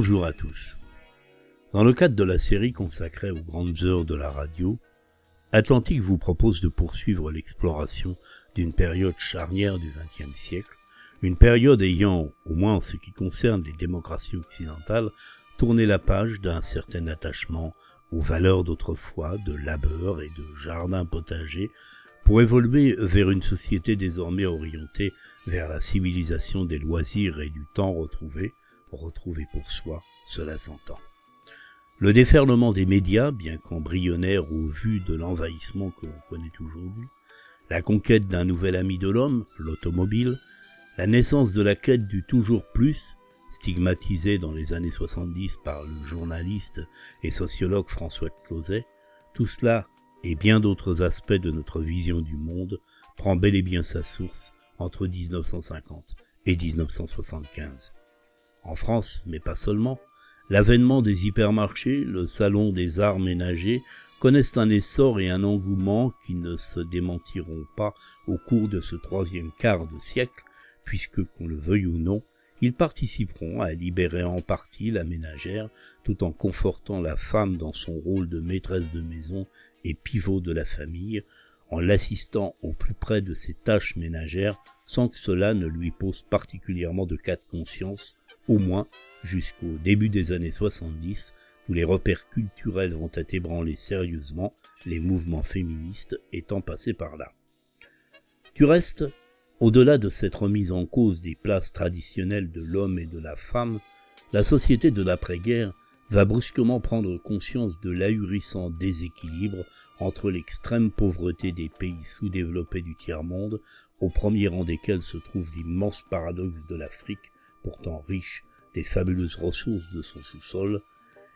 Bonjour à tous. Dans le cadre de la série consacrée aux grandes heures de la radio, Atlantique vous propose de poursuivre l'exploration d'une période charnière du XXe siècle, une période ayant, au moins en ce qui concerne les démocraties occidentales, tourné la page d'un certain attachement aux valeurs d'autrefois, de labeur et de jardin potager, pour évoluer vers une société désormais orientée vers la civilisation des loisirs et du temps retrouvé, retrouvé pour soi, cela s'entend. Le déferlement des médias, bien qu'embryonnaire au vu de l'envahissement que l'on connaît aujourd'hui, la conquête d'un nouvel ami de l'homme, l'automobile, la naissance de la quête du toujours plus, stigmatisée dans les années 70 par le journaliste et sociologue François Closet, tout cela et bien d'autres aspects de notre vision du monde prend bel et bien sa source entre 1950 et 1975. En France, mais pas seulement, l'avènement des hypermarchés, le salon des arts ménagers connaissent un essor et un engouement qui ne se démentiront pas au cours de ce troisième quart de siècle, puisque, qu'on le veuille ou non, ils participeront à libérer en partie la ménagère tout en confortant la femme dans son rôle de maîtresse de maison et pivot de la famille, en l'assistant au plus près de ses tâches ménagères sans que cela ne lui pose particulièrement de cas de conscience, au moins jusqu'au début des années 70, où les repères culturels vont être ébranlés sérieusement, les mouvements féministes étant passés par là. Du reste, au-delà de cette remise en cause des places traditionnelles de l'homme et de la femme, la société de l'après-guerre va brusquement prendre conscience de l'ahurissant déséquilibre entre l'extrême pauvreté des pays sous-développés du tiers-monde, au premier rang desquels se trouve l'immense paradoxe de l'Afrique, pourtant riche des fabuleuses ressources de son sous-sol,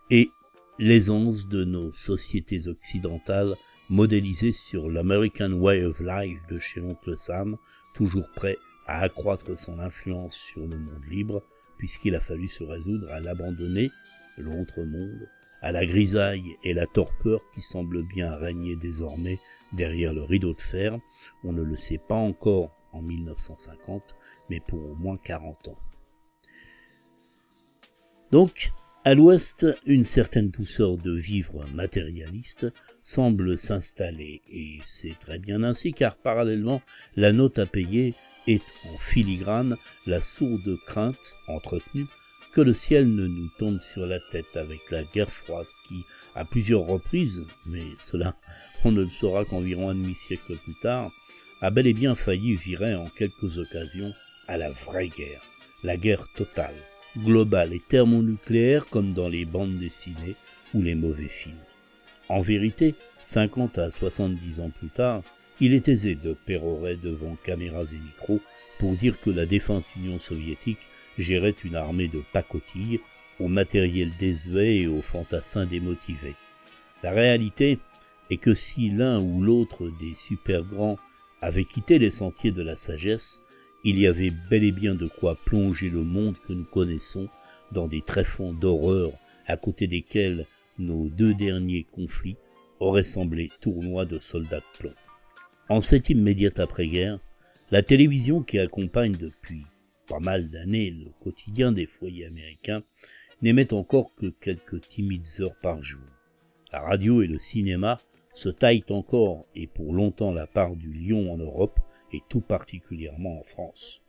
et l'aisance de nos sociétés occidentales modélisées sur l'American Way of Life de chez l'oncle Sam, toujours prêt à accroître son influence sur le monde libre, puisqu'il a fallu se résoudre à l'abandonner, l'autre monde, à la grisaille et la torpeur qui semblent bien régner désormais derrière le rideau de fer, on ne le sait pas encore en 1950, mais pour au moins 40 ans. Donc, à l'ouest, une certaine douceur de vivre matérialiste semble s'installer, et c'est très bien ainsi car parallèlement, la note à payer est en filigrane la sourde crainte entretenue que le ciel ne nous tombe sur la tête avec la guerre froide qui, à plusieurs reprises, mais cela on ne le saura qu'environ un demi-siècle plus tard, a bel et bien failli virer en quelques occasions à la vraie guerre, la guerre totale, globale et thermonucléaire comme dans les bandes dessinées ou les mauvais films. En vérité, 50 à 70 ans plus tard, il est aisé de pérorer devant caméras et micros pour dire que la défunte Union soviétique gérait une armée de pacotilles, au matériel désuet et aux fantassins démotivés. La réalité est que si l'un ou l'autre des super grands avait quitté les sentiers de la sagesse, il y avait bel et bien de quoi plonger le monde que nous connaissons dans des tréfonds d'horreur à côté desquels nos deux derniers conflits auraient semblé tournois de soldats de plomb. En cette immédiate après-guerre, la télévision qui accompagne depuis pas mal d'années le quotidien des foyers américains, n'émettent encore que quelques timides heures par jour. La radio et le cinéma se taillent encore et pour longtemps la part du lion en Europe et tout particulièrement en France.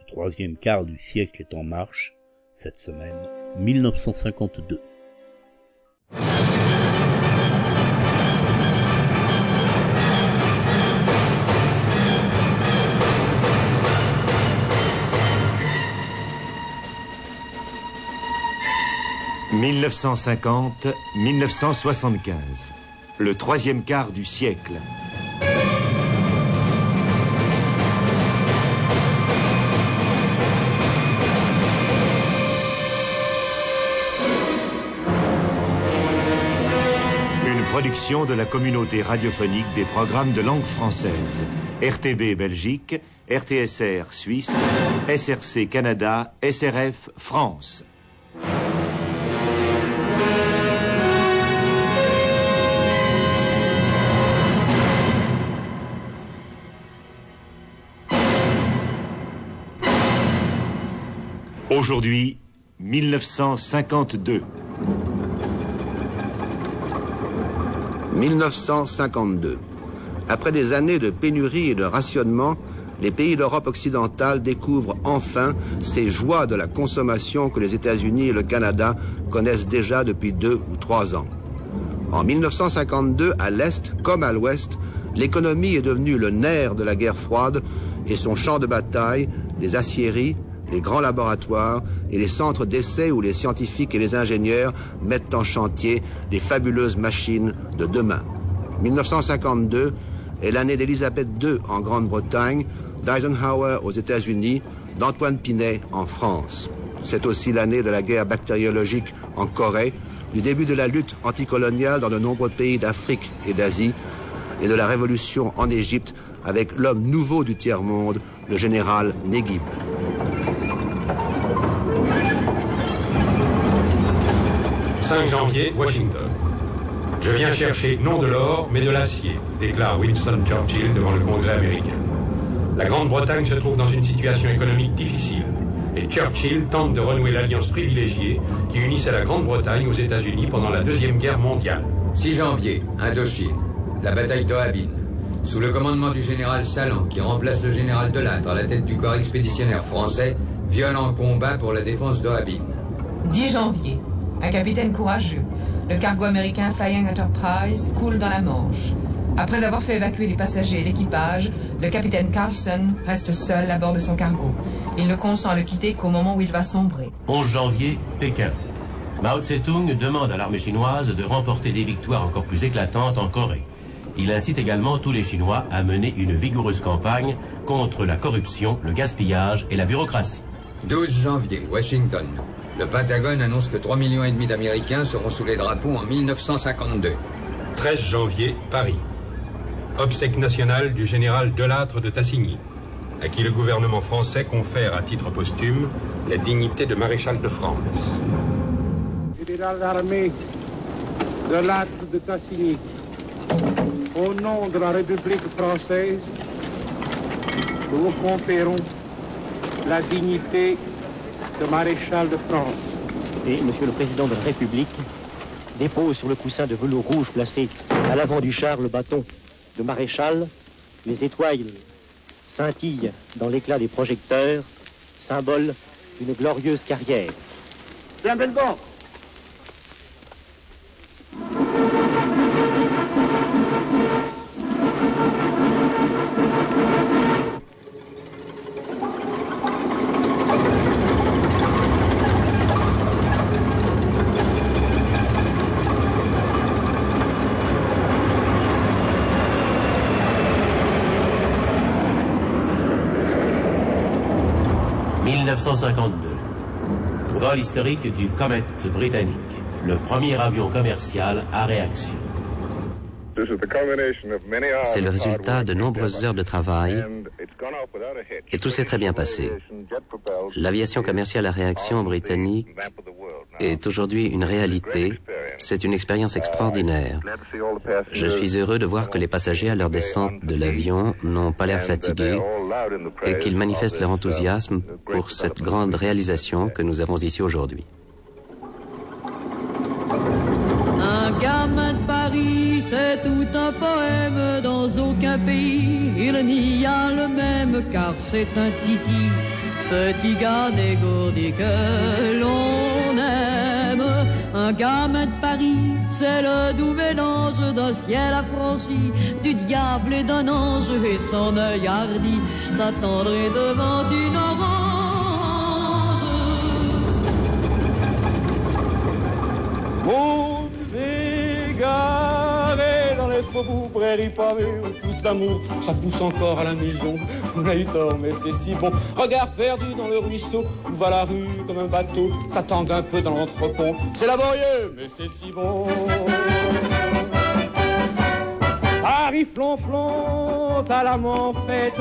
Le troisième quart du siècle est en marche, cette semaine 1952. 1950-1975. Le troisième quart du siècle. Production de la communauté radiophonique des programmes de langue française. RTB Belgique, RTSR Suisse, SRC Canada, SRF France. Aujourd'hui, 1952. 1952. Après des années de pénurie et de rationnement, les pays d'Europe occidentale découvrent enfin ces joies de la consommation que les États-Unis et le Canada connaissent déjà depuis deux ou trois ans. En 1952, à l'Est comme à l'Ouest, l'économie est devenue le nerf de la guerre froide et son champ de bataille, les aciéries, les grands laboratoires et les centres d'essai où les scientifiques et les ingénieurs mettent en chantier les fabuleuses machines de demain. 1952 est l'année d'Elisabeth II en Grande-Bretagne, d'Eisenhower aux États-Unis, d'Antoine Pinet en France. C'est aussi l'année de la guerre bactériologique en Corée, du début de la lutte anticoloniale dans de nombreux pays d'Afrique et d'Asie, et de la révolution en Égypte avec l'homme nouveau du tiers-monde, le général Neguib. 5 janvier, Washington. Je viens chercher non de l'or, mais de l'acier, déclare Winston Churchill devant le Congrès américain. La Grande-Bretagne se trouve dans une situation économique difficile, et Churchill tente de renouer l'alliance privilégiée qui unissait la Grande-Bretagne aux États-Unis pendant la Deuxième Guerre mondiale. 6 janvier, Indochine. La bataille d'Ohabin. Sous le commandement du général Salan, qui remplace le général Delattre à la tête du corps expéditionnaire français, violent combat pour la défense d'Ohabin. 10 janvier, un capitaine courageux. Le cargo américain Flying Enterprise coule dans la Manche. Après avoir fait évacuer les passagers et l'équipage, le capitaine Carlson reste seul à bord de son cargo. Il ne consent à le quitter qu'au moment où il va sombrer. 11 janvier, Pékin. Mao Tse-tung demande à l'armée chinoise de remporter des victoires encore plus éclatantes en Corée. Il incite également tous les Chinois à mener une vigoureuse campagne contre la corruption, le gaspillage et la bureaucratie. 12 janvier, Washington. Le Pentagone annonce que 3,5 millions et demi d'Américains seront sous les drapeaux en 1952. 13 janvier, Paris. Obsèque nationale du général Delattre de Tassigny, à qui le gouvernement français confère à titre posthume la dignité de maréchal de France. Général d'armée Delattre de Tassigny, au nom de la République française, nous vous conférons la dignité de maréchal de France. Et Monsieur le Président de la République dépose sur le coussin de velours rouge placé à l'avant du char le bâton de maréchal. Les étoiles scintillent dans l'éclat des projecteurs, symbole d'une glorieuse carrière. Belbon 1952. Vol historique du Comet britannique, le premier avion commercial à réaction. C'est le résultat de nombreuses heures de travail et tout s'est très bien passé. L'aviation commerciale à réaction britannique est aujourd'hui une réalité. C'est une expérience extraordinaire. Je suis heureux de voir que les passagers à leur descente de l'avion n'ont pas l'air fatigués et qu'ils manifestent leur enthousiasme pour cette grande réalisation que nous avons ici aujourd'hui. Un gamin de Paris, c'est tout un poème dans aucun pays. Il n'y a le même car c'est un titi, petit gars dégourdi que l'on aime. Un gamin de Paris, c'est le doux mélange d'un ciel affranchi, du diable et d'un ange et son œil hardi s'attendrait devant une orange. Les faubourgs, prairies pavées, pousse d'amour, ça pousse encore à la maison. On a eu tort, mais c'est si bon. Regard perdu dans le ruisseau, où va la rue comme un bateau, ça tangue un peu dans l'entrepont. C'est laborieux, mais c'est si bon. Paris flonflon, à l'amant fête,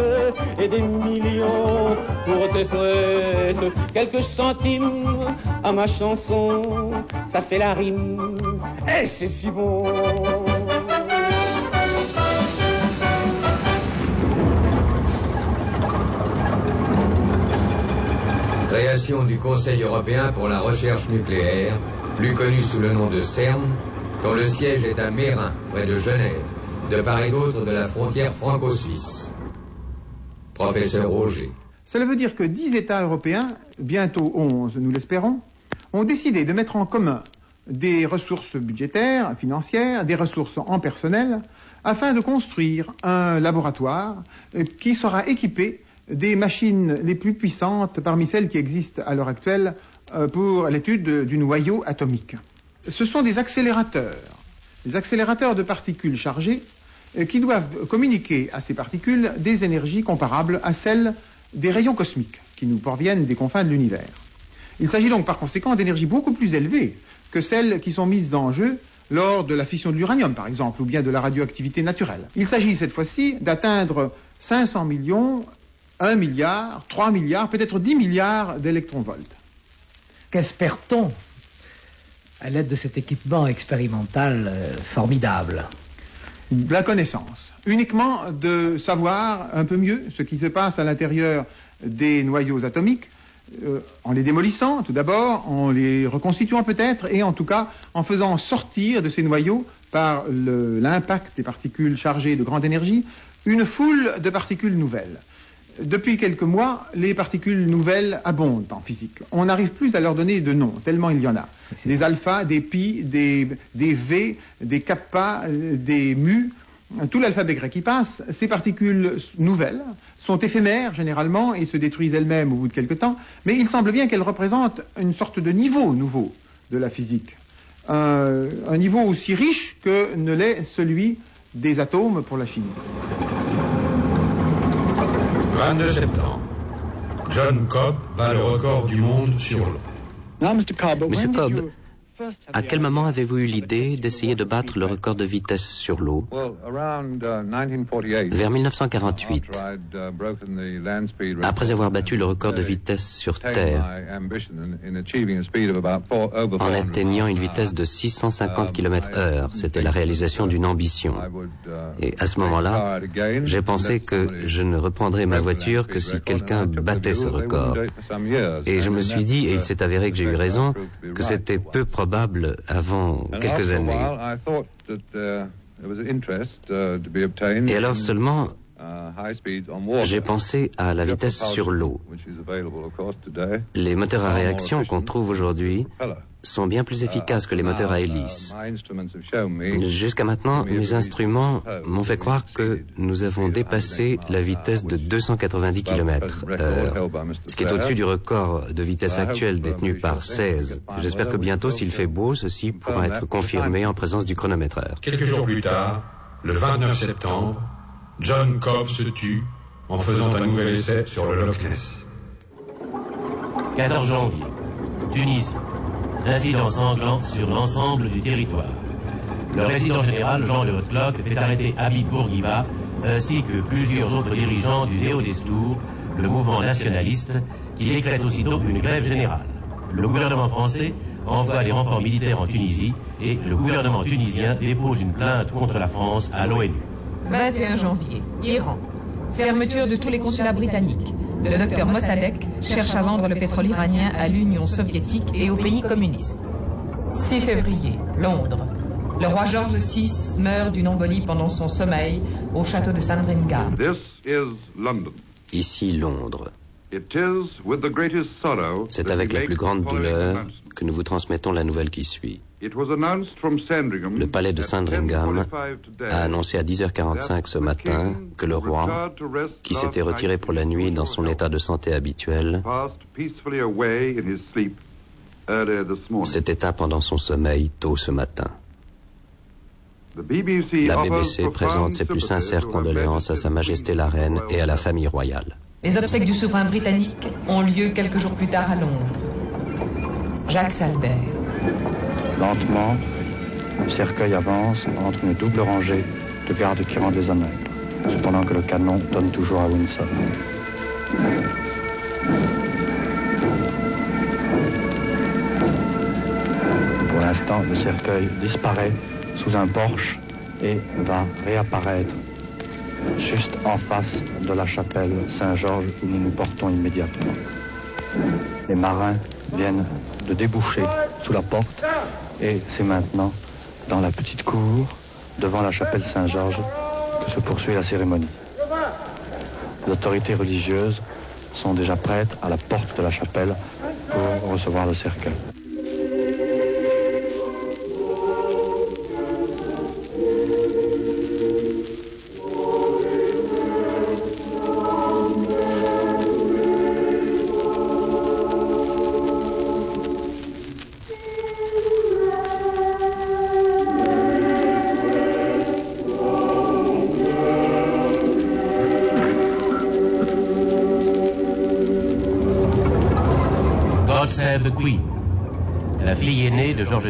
et des millions pour tes poètes. Quelques centimes à ma chanson, ça fait la rime, et c'est si bon. Création du Conseil européen pour la recherche nucléaire, plus connue sous le nom de CERN, dont le siège est à Mérin, près de Genève, de part et d'autre de la frontière franco-suisse. Professeur Roger. Cela veut dire que dix États européens, bientôt onze, nous l'espérons, ont décidé de mettre en commun des ressources budgétaires, financières, des ressources en personnel, afin de construire un laboratoire qui sera équipé des machines les plus puissantes parmi celles qui existent à l'heure actuelle euh, pour l'étude du noyau atomique. Ce sont des accélérateurs, des accélérateurs de particules chargées euh, qui doivent communiquer à ces particules des énergies comparables à celles des rayons cosmiques qui nous parviennent des confins de l'univers. Il s'agit donc par conséquent d'énergies beaucoup plus élevées que celles qui sont mises en jeu lors de la fission de l'uranium, par exemple, ou bien de la radioactivité naturelle. Il s'agit cette fois-ci d'atteindre 500 millions, 1 milliard, 3 milliards, peut-être 10 milliards d'électronvolts. Qu'espère-t-on à l'aide de cet équipement expérimental euh, formidable? La connaissance. Uniquement de savoir un peu mieux ce qui se passe à l'intérieur des noyaux atomiques, euh, en les démolissant tout d'abord, en les reconstituant peut-être, et en tout cas en faisant sortir de ces noyaux, par l'impact des particules chargées de grande énergie, une foule de particules nouvelles. Depuis quelques mois, les particules nouvelles abondent en physique. On n'arrive plus à leur donner de nom, tellement il y en a. Des alpha, des pi, des, des v, des kappa, euh, des mu, tout l'alphabet grec qui passe. Ces particules nouvelles sont éphémères généralement et se détruisent elles-mêmes au bout de quelque temps, mais il semble bien qu'elles représentent une sorte de niveau nouveau de la physique. Un, un niveau aussi riche que ne l'est celui des atomes pour la chimie. 22 septembre. John Cobb bat le record du monde sur l'eau. Monsieur Cobb, à quel moment avez-vous eu l'idée d'essayer de battre le record de vitesse sur l'eau? Vers 1948, après avoir battu le record de vitesse sur Terre, en atteignant une vitesse de 650 km heure. C'était la réalisation d'une ambition. Et à ce moment-là, j'ai pensé que je ne reprendrais ma voiture que si quelqu'un battait ce record. Et je me suis dit, et il s'est avéré que j'ai eu raison, que c'était peu probable avant quelques années. Et alors seulement, j'ai pensé à la vitesse sur l'eau. Les moteurs à réaction qu'on trouve aujourd'hui sont bien plus efficaces que les moteurs à hélice. Jusqu'à maintenant, mes instruments m'ont fait croire que nous avons dépassé la vitesse de 290 km heure, ce qui est au-dessus du record de vitesse actuel détenu par 16. J'espère que bientôt, s'il fait beau, ceci pourra être confirmé en présence du chronométreur. Quelques jours plus tard, le 29 septembre, John Cobb se tue en faisant un nouvel essai sur le Loch Ness. 14 janvier, Tunisie. Incident sanglant sur l'ensemble du territoire. Le résident général Jean Le Clock fait arrêter Habib Bourguiba ainsi que plusieurs autres dirigeants du Néo Destour, le mouvement nationaliste, qui décrète aussitôt une grève générale. Le gouvernement français envoie les renforts militaires en Tunisie et le gouvernement tunisien dépose une plainte contre la France à l'ONU. 21 janvier, Iran. Fermeture de tous les consulats britanniques. Le docteur Mossadegh cherche à vendre le pétrole iranien à l'Union soviétique et aux pays communistes. 6 février, Londres. Le roi George VI meurt d'une embolie pendant son sommeil au château de Sandringham. Ici Londres. C'est avec la plus grande douleur que nous vous transmettons la nouvelle qui suit. Le palais de Sandringham a annoncé à 10h45 ce matin que le roi, qui s'était retiré pour la nuit dans son état de santé habituel, s'est éteint pendant son sommeil tôt ce matin. La BBC présente ses plus sincères condoléances à Sa Majesté la Reine et à la famille royale. Les obsèques du souverain britannique ont lieu quelques jours plus tard à Londres. Jacques Salbert. Lentement, le cercueil avance entre une double rangée de gardes qui rendent les honneurs, cependant que le canon donne toujours à Windsor. Pour l'instant, le cercueil disparaît sous un porche et va réapparaître juste en face de la chapelle Saint-Georges où nous nous portons immédiatement. Les marins viennent de déboucher sous la porte et c'est maintenant dans la petite cour devant la chapelle Saint-Georges que se poursuit la cérémonie. Les autorités religieuses sont déjà prêtes à la porte de la chapelle pour recevoir le cercueil.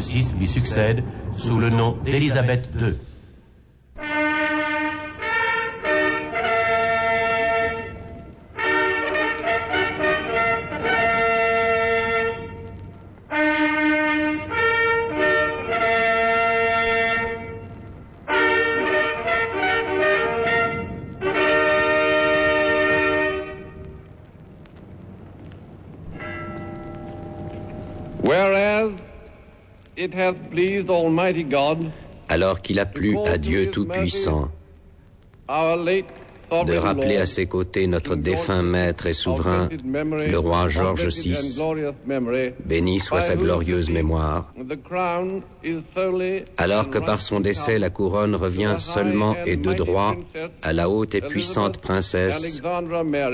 VI lui succède sous le nom d'Élisabeth II. Alors qu'il a plu à Dieu Tout-Puissant de rappeler à ses côtés notre défunt maître et souverain, le roi George of blessed and VI, béni soit sa glorieuse mémoire, alors que par son décès la couronne revient seulement et de droit à la haute et puissante princesse.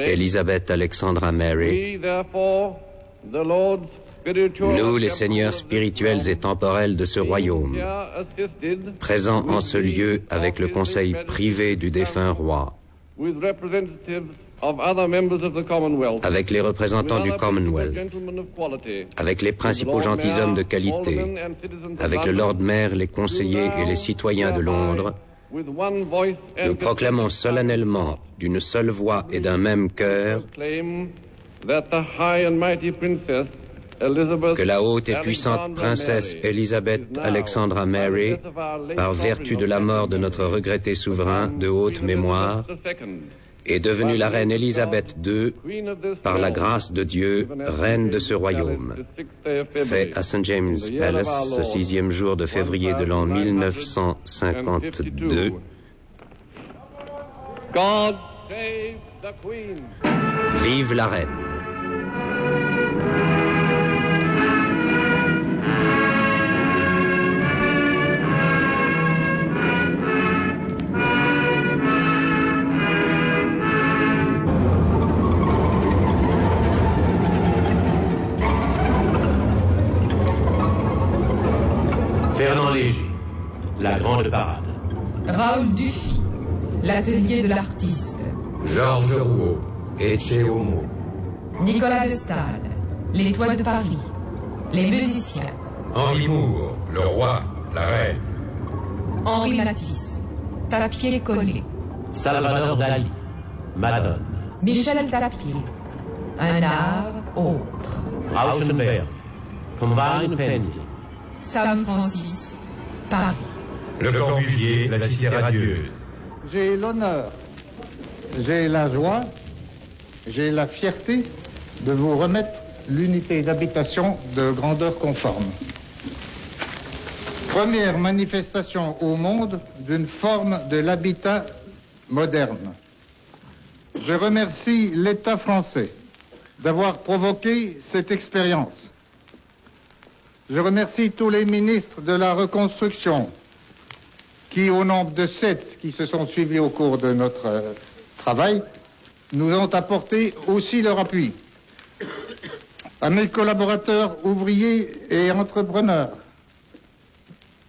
Élisabeth Alexandra Mary, Nous les seigneurs spirituels et temporels de ce royaume, présents en ce lieu avec le conseil privé du défunt roi, avec les représentants du Commonwealth, avec les principaux gentilshommes de qualité, avec le Lord Maire, les conseillers et les citoyens de Londres, nous proclamons solennellement d'une seule voix et d'un même cœur Elizabeth que la haute et puissante princesse now, Alexandra Mary, par vertu de la mort de notre regretté souverain de haute mémoire, est devenue la reine Élisabeth II, par la grâce de Dieu, reine de ce royaume. Fait à St. James Palace ce sixième jour de février de l'an 1952, God save the Queen. vive la reine. Raoul Dufy, l'atelier de l'artiste. Georges Rouault, Ecce Homo. Nicolas de Staël, l'étoile de Paris. Les musiciens. Henri Moore, le roi, la reine. Henri Matisse. Papier collé. Salvador Dali. Madone. Michel Tapier. Un art autre. Rauschenberg. Combine Painting. Sam Francis. Paris. Le Corbusier, la cité radieuse. J'ai l'honneur, j'ai la joie, j'ai la fierté de vous remettre l'unité d'habitation de grandeur conforme. Première manifestation au monde d'une forme de l'habitat moderne. Je remercie l'État français d'avoir provoqué cette expérience. Je remercie tous les ministres de la reconstruction qui, au nombre de sept qui se sont suivis au cours de notre euh, travail, nous ont apporté aussi leur appui. À mes collaborateurs ouvriers et entrepreneurs,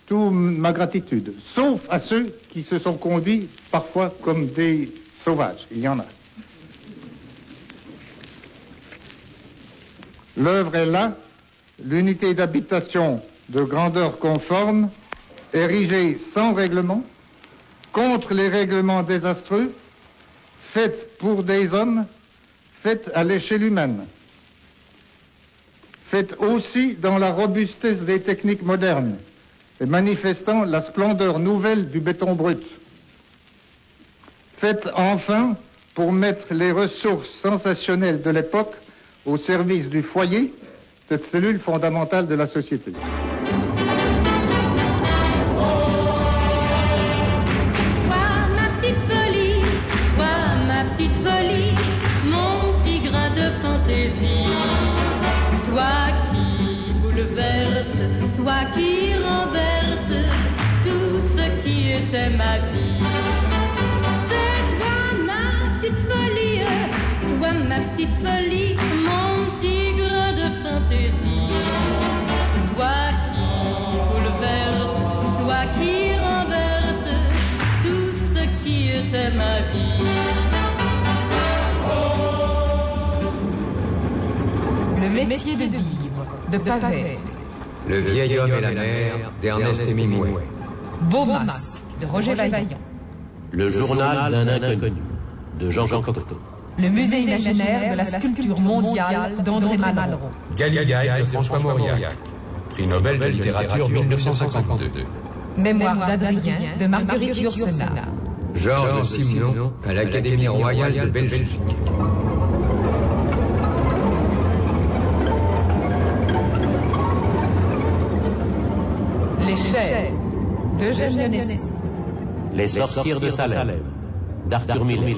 toute ma gratitude, sauf à ceux qui se sont conduits parfois comme des sauvages. Il y en a. L'œuvre est là, l'unité d'habitation de grandeur conforme, érigée sans règlement, contre les règlements désastreux, faite pour des hommes, faite à l'échelle humaine, faite aussi dans la robustesse des techniques modernes et manifestant la splendeur nouvelle du béton brut, faite enfin pour mettre les ressources sensationnelles de l'époque au service du foyer, cette cellule fondamentale de la société. Métier de vivre de Pavès. Le vieil homme et la mer d'Ernest Hemingway. Beaumas de Roger Vaillant. Le journal d'un inconnu de Jean-Jean Cocteau. Le musée imaginaire de la sculpture mondiale d'André Malraux. Galilée de François Mauriac. Prix Nobel de littérature 1952. Mémoire d'Adrien de Marguerite Yourcenar. Georges Simenon à l'Académie royale de Belgique. Les sorcières de Salem, d'Arthur Miller.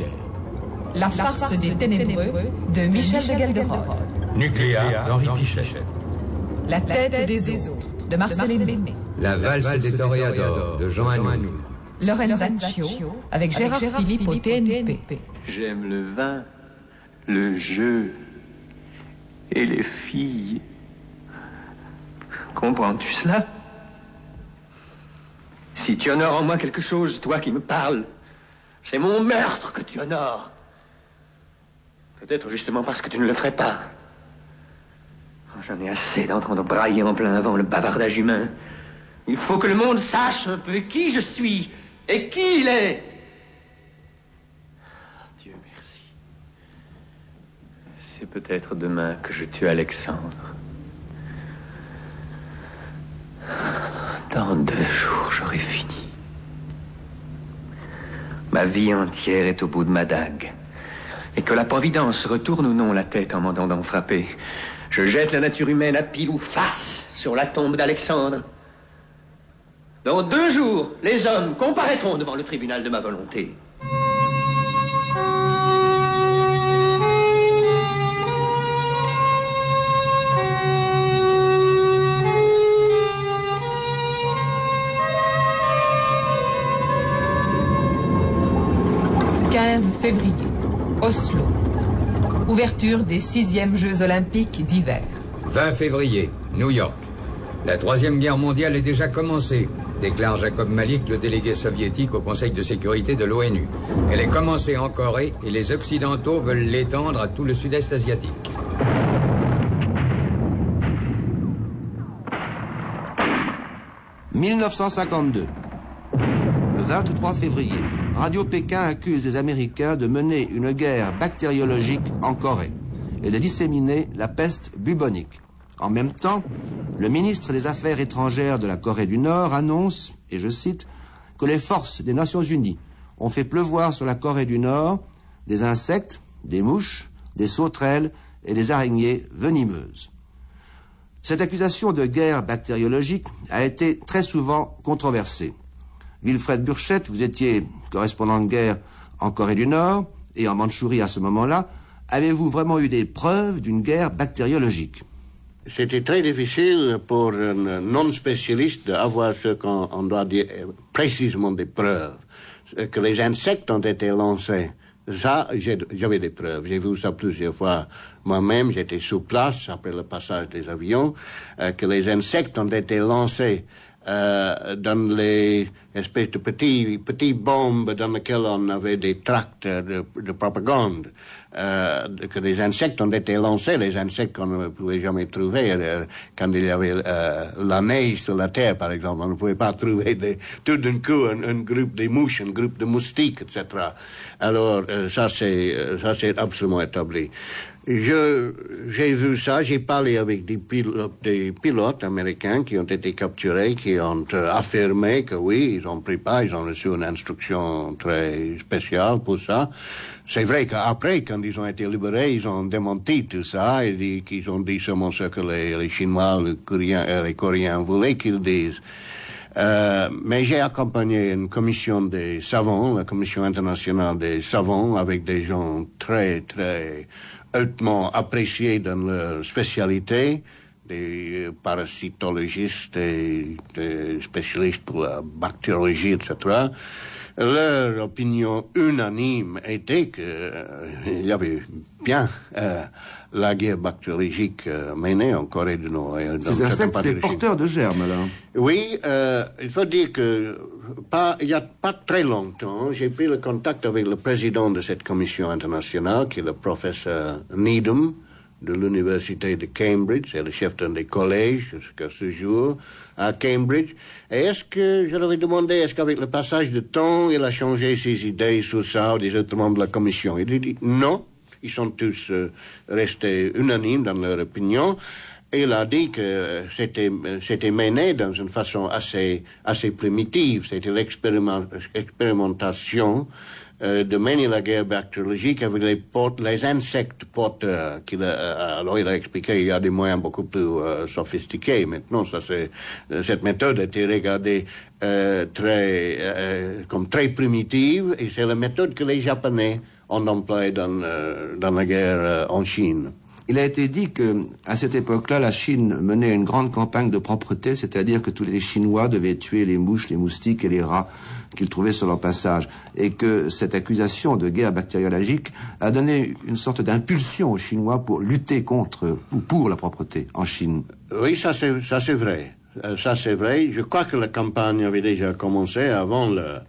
La farce des ténébreux de Michel de Gelderode. Nucléa d'Henri Pichet. La tête des autres de Marcel Aimé. La valse des toréadors de Jean Anouilh. Lorenzaccio avec Gérard Philippe au TNP. J'aime le vin, le jeu et les filles. Comprends-tu cela? Si tu honores en moi quelque chose, toi qui me parles, c'est mon meurtre que tu honores. Peut-être justement parce que tu ne le ferais pas. Oh, J'en ai assez d'entendre brailler en plein vent le bavardage humain. Il faut que le monde sache un peu qui je suis et qui il est. Dieu merci. C'est peut-être demain que je tue Alexandre. Dans deux jours, j'aurai fini. Ma vie entière est au bout de ma dague. Et que la Providence retourne ou non la tête en m'entendant frapper, je jette la nature humaine à pile ou face sur la tombe d'Alexandre. Dans deux jours, les hommes comparaîtront devant le tribunal de ma volonté. « 15 février, Oslo. Ouverture des sixièmes Jeux olympiques d'hiver. 20 février, New York. La Troisième Guerre mondiale est déjà commencée, déclare Jacob Malik, le délégué soviétique au Conseil de sécurité de l'ONU. Elle est commencée en Corée et les Occidentaux veulent l'étendre à tout le sud-est asiatique. « 1952. Le 23 février, Radio Pékin accuse les Américains de mener une guerre bactériologique en Corée et de disséminer la peste bubonique. En même temps, le ministre des Affaires étrangères de la Corée du Nord annonce, et je cite, que les forces des Nations Unies ont fait pleuvoir sur la Corée du Nord des insectes, des mouches, des sauterelles et des araignées venimeuses. Cette accusation de guerre bactériologique a été très souvent controversée. Wilfred Burchett, vous étiez correspondant de guerre en Corée du Nord et en Mandchourie à ce moment-là. Avez-vous vraiment eu des preuves d'une guerre bactériologique? C'était très difficile pour un non-spécialiste d'avoir ce qu'on doit dire précisément des preuves. Que les insectes ont été lancés. Ça, j'avais des preuves. J'ai vu ça plusieurs fois moi-même. J'étais sur place après le passage des avions. Euh, que les insectes ont été lancés euh, dans les espèces de petits, petits bombes dans lesquelles on avait des tracts de, de propagande. Euh, que les insectes ont été lancés, les insectes qu'on ne pouvait jamais trouver euh, quand il y avait euh, la neige sur la terre, par exemple. On ne pouvait pas trouver des, tout d'un coup un, un, groupe de mouches, un groupe de moustiques, etc. Alors, euh, ça c'est ça c'est absolument établi. Je, j'ai vu ça, j'ai parlé avec des pilotes, américains qui ont été capturés, qui ont euh, affirmé que oui, ils ont pris pas, ils ont reçu une instruction très spéciale pour ça. C'est vrai qu'après, quand ils ont été libérés, ils ont démenti tout ça et qu'ils ont dit seulement ce que les, les Chinois, les Coréens, euh, les Coréens voulaient qu'ils disent. Euh, mais j'ai accompagné une commission des savants, la commission internationale des savants, avec des gens très, très hautement appréciés dans leur spécialité, des parasitologistes, des, des spécialistes pour la bactériologie, etc. Leur opinion unanime était qu'il euh, y avait bien euh, la guerre bactériologique euh, menée en Corée du Nord. Ces insectes étaient porteurs de germes, là. Oui, euh, il faut dire que pas, il n'y a pas très longtemps, j'ai pris le contact avec le président de cette commission internationale, qui est le professeur Needham de l'université de Cambridge, c'est le chef d'un des collèges jusqu'à ce jour à Cambridge. Et est-ce que je ai demandé, est-ce qu'avec le passage du temps, il a changé ses idées sur ça, des autres membres de la commission? Il a dit non, ils sont tous euh, restés unanimes dans leur opinion. Et il a dit que euh, c'était euh, c'était mené dans une façon assez assez primitive. C'était l'expériment- l'expérimentation euh, de mener la guerre bactériologique avec les, les insectes porteurs. qu'il a- alors il a expliqué il y a des moyens beaucoup plus euh, sophistiqués. Maintenant, ça c'est cette méthode a été regardée euh, très comme très primitive et c'est la méthode que les Japonais ont employée dans euh, dans la guerre euh, en Chine. Il a été dit que, à cette époque-là, la Chine menait une grande campagne de propreté, c'est-à-dire que tous les Chinois devaient tuer les mouches, les moustiques et les rats qu'ils trouvaient sur leur passage, et que cette accusation de guerre bactériologique a donné une sorte d'impulsion aux Chinois pour lutter contre ou pour la propreté en Chine. Oui, ça c'est ça c'est vrai. Euh, ça c'est vrai. Je crois que la campagne avait déjà commencé avant le-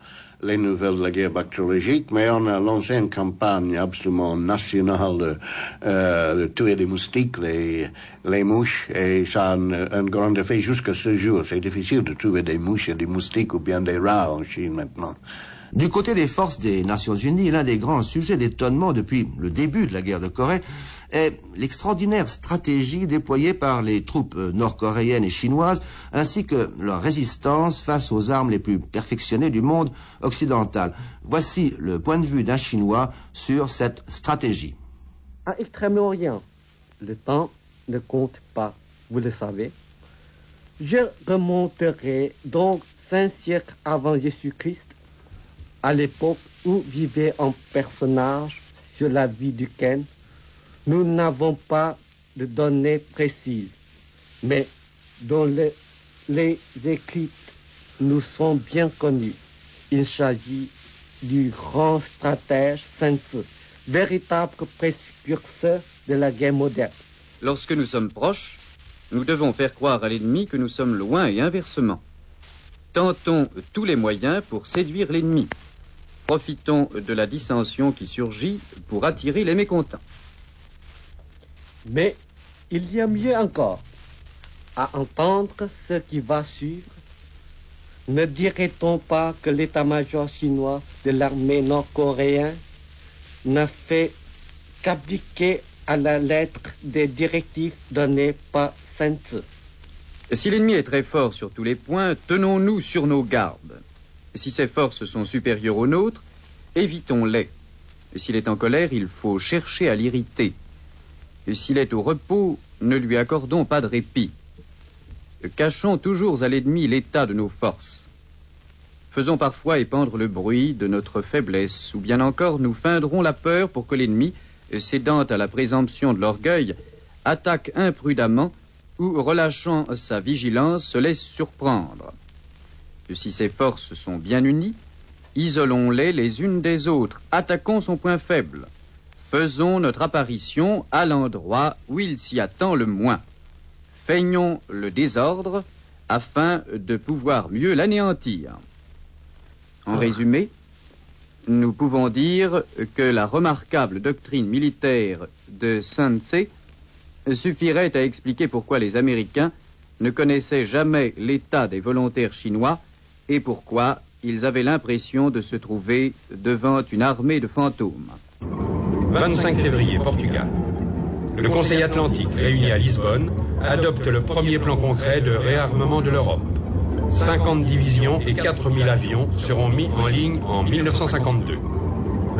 les nouvelles de la guerre bactériologique, mais on a lancé une campagne absolument nationale de, euh, de tuer les moustiques, les, les mouches, et ça a un grand effet jusqu'à ce jour. C'est difficile de trouver des mouches et des moustiques ou bien des rats en Chine maintenant. Du côté des forces des Nations Unies, l'un des grands sujets d'étonnement depuis le début de la guerre de Corée est l'extraordinaire stratégie déployée par les troupes euh, nord-coréennes et chinoises, ainsi que leur résistance face aux armes les plus perfectionnées du monde occidental. Voici le point de vue d'un Chinois sur cette stratégie. À Extrême-Orient, le temps ne compte pas, vous le savez. Je remonterai donc cinq siècles avant Jésus-Christ, à l'époque où vivait un personnage sur la vie duquel nous n'avons pas de données précises, mais dont le- les écrits nous sont bien connus. Il s'agit du grand stratège Sun véritable précurseur de la guerre moderne. Lorsque nous sommes proches, nous devons faire croire à l'ennemi que nous sommes loin et inversement. Tentons tous les moyens pour séduire l'ennemi. Profitons de la dissension qui surgit pour attirer les mécontents. Mais il y a mieux encore. À entendre ce qui va suivre, ne dirait-on pas que l'état-major chinois de l'armée nord-coréenne n'a fait qu'appliquer à la lettre des directives données par Tzu Si l'ennemi est très fort sur tous les points, tenons-nous sur nos gardes. Si ses forces sont supérieures aux nôtres, évitons-les. S'il est en colère, il faut chercher à l'irriter. S'il est au repos, ne lui accordons pas de répit. Cachons toujours à l'ennemi l'état de nos forces. Faisons parfois épandre le bruit de notre faiblesse, ou bien encore nous feindrons la peur pour que l'ennemi, cédant à la présomption de l'orgueil, attaque imprudemment ou, relâchant sa vigilance, se laisse surprendre. Si ses forces sont bien unies, isolons-les les unes des autres, attaquons son point faible, faisons notre apparition à l'endroit où il s'y attend le moins. Feignons le désordre afin de pouvoir mieux l'anéantir. En résumé, nous pouvons dire que la remarquable doctrine militaire de Sun Tse suffirait à expliquer pourquoi les Américains ne connaissaient jamais l'état des volontaires chinois et pourquoi ils avaient l'impression de se trouver devant une armée de fantômes. 25 février, Portugal. Le Conseil atlantique réuni à Lisbonne adopte le premier plan concret de réarmement de l'Europe. 50 divisions et 4000 avions seront mis en ligne en 1952.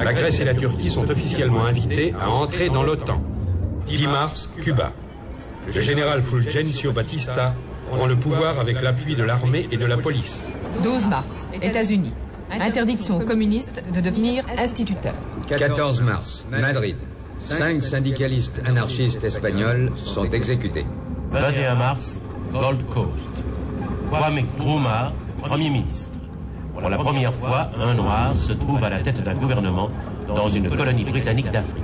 La Grèce et la Turquie sont officiellement invitées à entrer dans l'OTAN. 10 mars, Cuba. Le général Fulgencio Batista prend le pouvoir avec l'appui de l'armée et de la police. 12 mars, États-Unis. Interdiction aux communistes de devenir instituteurs. 14 mars, Madrid. Cinq syndicalistes anarchistes espagnols sont exécutés. 21 mars, Gold Coast. Kwame Nkrumah, Premier ministre. Pour la première fois, un noir se trouve à la tête d'un gouvernement dans une colonie britannique d'Afrique.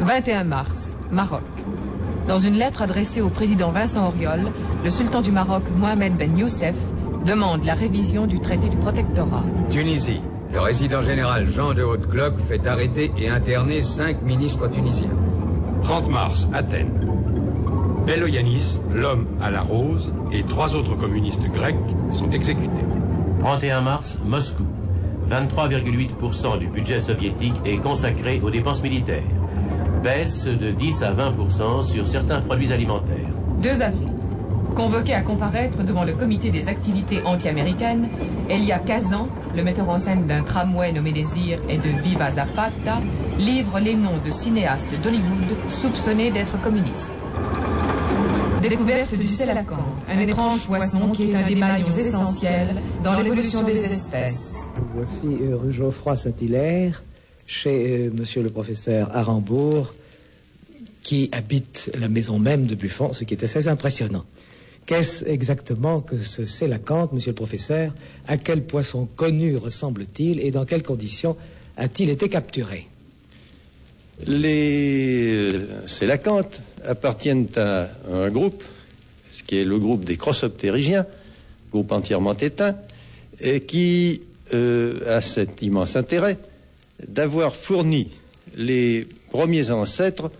21 mars, Maroc. Dans une lettre adressée au président Vincent Auriol, le sultan du Maroc, Mohamed Ben Youssef, demande la révision du traité du protectorat. Tunisie. Le résident général Jean de Haute-Glock fait arrêter et interner cinq ministres tunisiens. 30 mars, Athènes. Beloyanis, l'homme à la rose, et trois autres communistes grecs sont exécutés. 31 mars, Moscou. 23,8% du budget soviétique est consacré aux dépenses militaires. Baisse de 10 à 20% sur certains produits alimentaires. 2 avril. Convoqué à comparaître devant le comité des activités anti-américaines, Elia Kazan, le metteur en scène d'un tramway nommé Désir et de Viva Zapata, livre les noms de cinéastes d'Hollywood soupçonnés d'être communistes. Découverte du sélacanthe, un étrange poisson qui est un des maillons essentiels dans l'évolution des espèces. Voici euh, rue Geoffroy Saint-Hilaire, chez euh, monsieur le professeur Arambourg, qui habite la maison même de Buffon, ce qui est assez impressionnant. Qu'est-ce exactement que ce sélacanthe, monsieur le professeur? À quel poisson connu ressemble-t-il? Et dans quelles conditions a-t-il été capturé? Les euh, sélacantes appartiennent à un groupe, ce qui est le groupe des crossoptérygiens, groupe entièrement éteint, qui euh, a cet immense intérêt d'avoir fourni les premiers ancêtres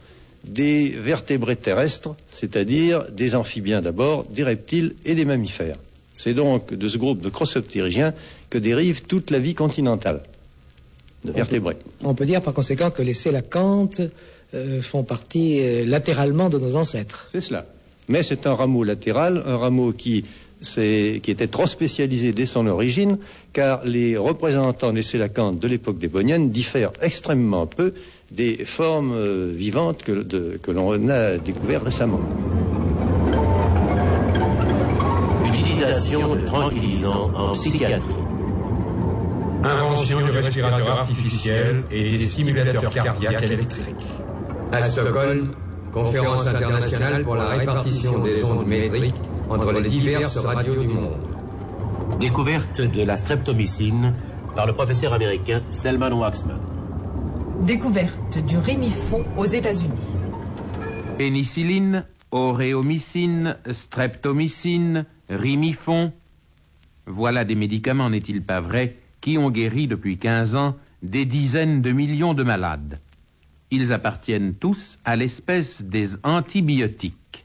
des vertébrés terrestres, c'est-à-dire des amphibiens d'abord, des reptiles et des mammifères. C'est donc de ce groupe de crossoptérygiens que dérive toute la vie continentale de vertébrés. On peut dire par conséquent que les sélacantes euh, font partie euh, latéralement de nos ancêtres. C'est cela. Mais c'est un rameau latéral, un rameau qui, qui était trop spécialisé dès son origine, car les représentants des sélacantes de l'époque des Boniennes diffèrent extrêmement peu des formes euh, vivantes que, de- que l'on a découvert récemment. Utilisation de tranquillisants en psychiatrie. Invention du respirateur artificiel et des stimulateurs cardiaques électriques. À Stockholm, conférence internationale pour la répartition des ondes métriques entre les diverses radios du monde. Découverte de la streptomycine par le professeur américain Selman Waxman. Découverte du rémifon aux États-Unis. Pénicilline, auréomycine, streptomycine, rimifon. Voilà des médicaments, n'est-il pas vrai, qui ont guéri depuis 15 ans des dizaines de millions de malades. Ils appartiennent tous à l'espèce des antibiotiques.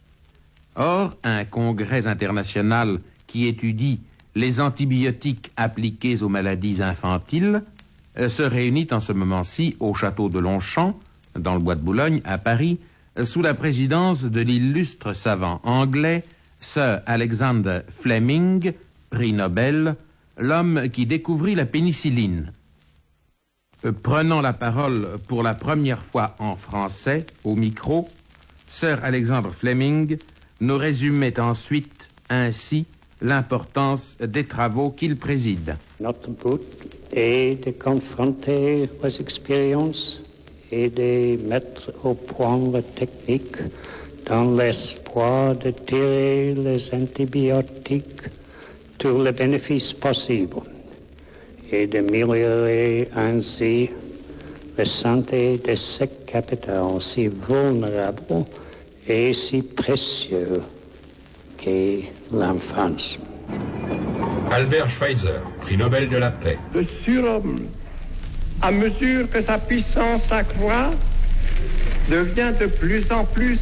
Or, un congrès international qui étudie les antibiotiques appliqués aux maladies infantiles se réunit en ce moment-ci au château de Longchamp, dans le bois de Boulogne, à Paris, euh, sous la présidence de l'illustre savant anglais Sir Alexander Fleming, prix Nobel, l'homme qui découvrit la pénicilline. Euh, Prenant la parole pour la première fois en français, au micro, Sir Alexander Fleming nous résumait ensuite ainsi l'importance des travaux qu'il préside. Est de confronter les expériences et de mettre au point la technique dans l'espoir de tirer les antibiotiques tous les bénéfices possibles et d'améliorer ainsi la santé de ce capital si vulnérable et si précieux qu'est l'enfance. Albert Schweitzer, prix Nobel de la paix. Le surhomme, à mesure que sa puissance accroît, devient de plus en plus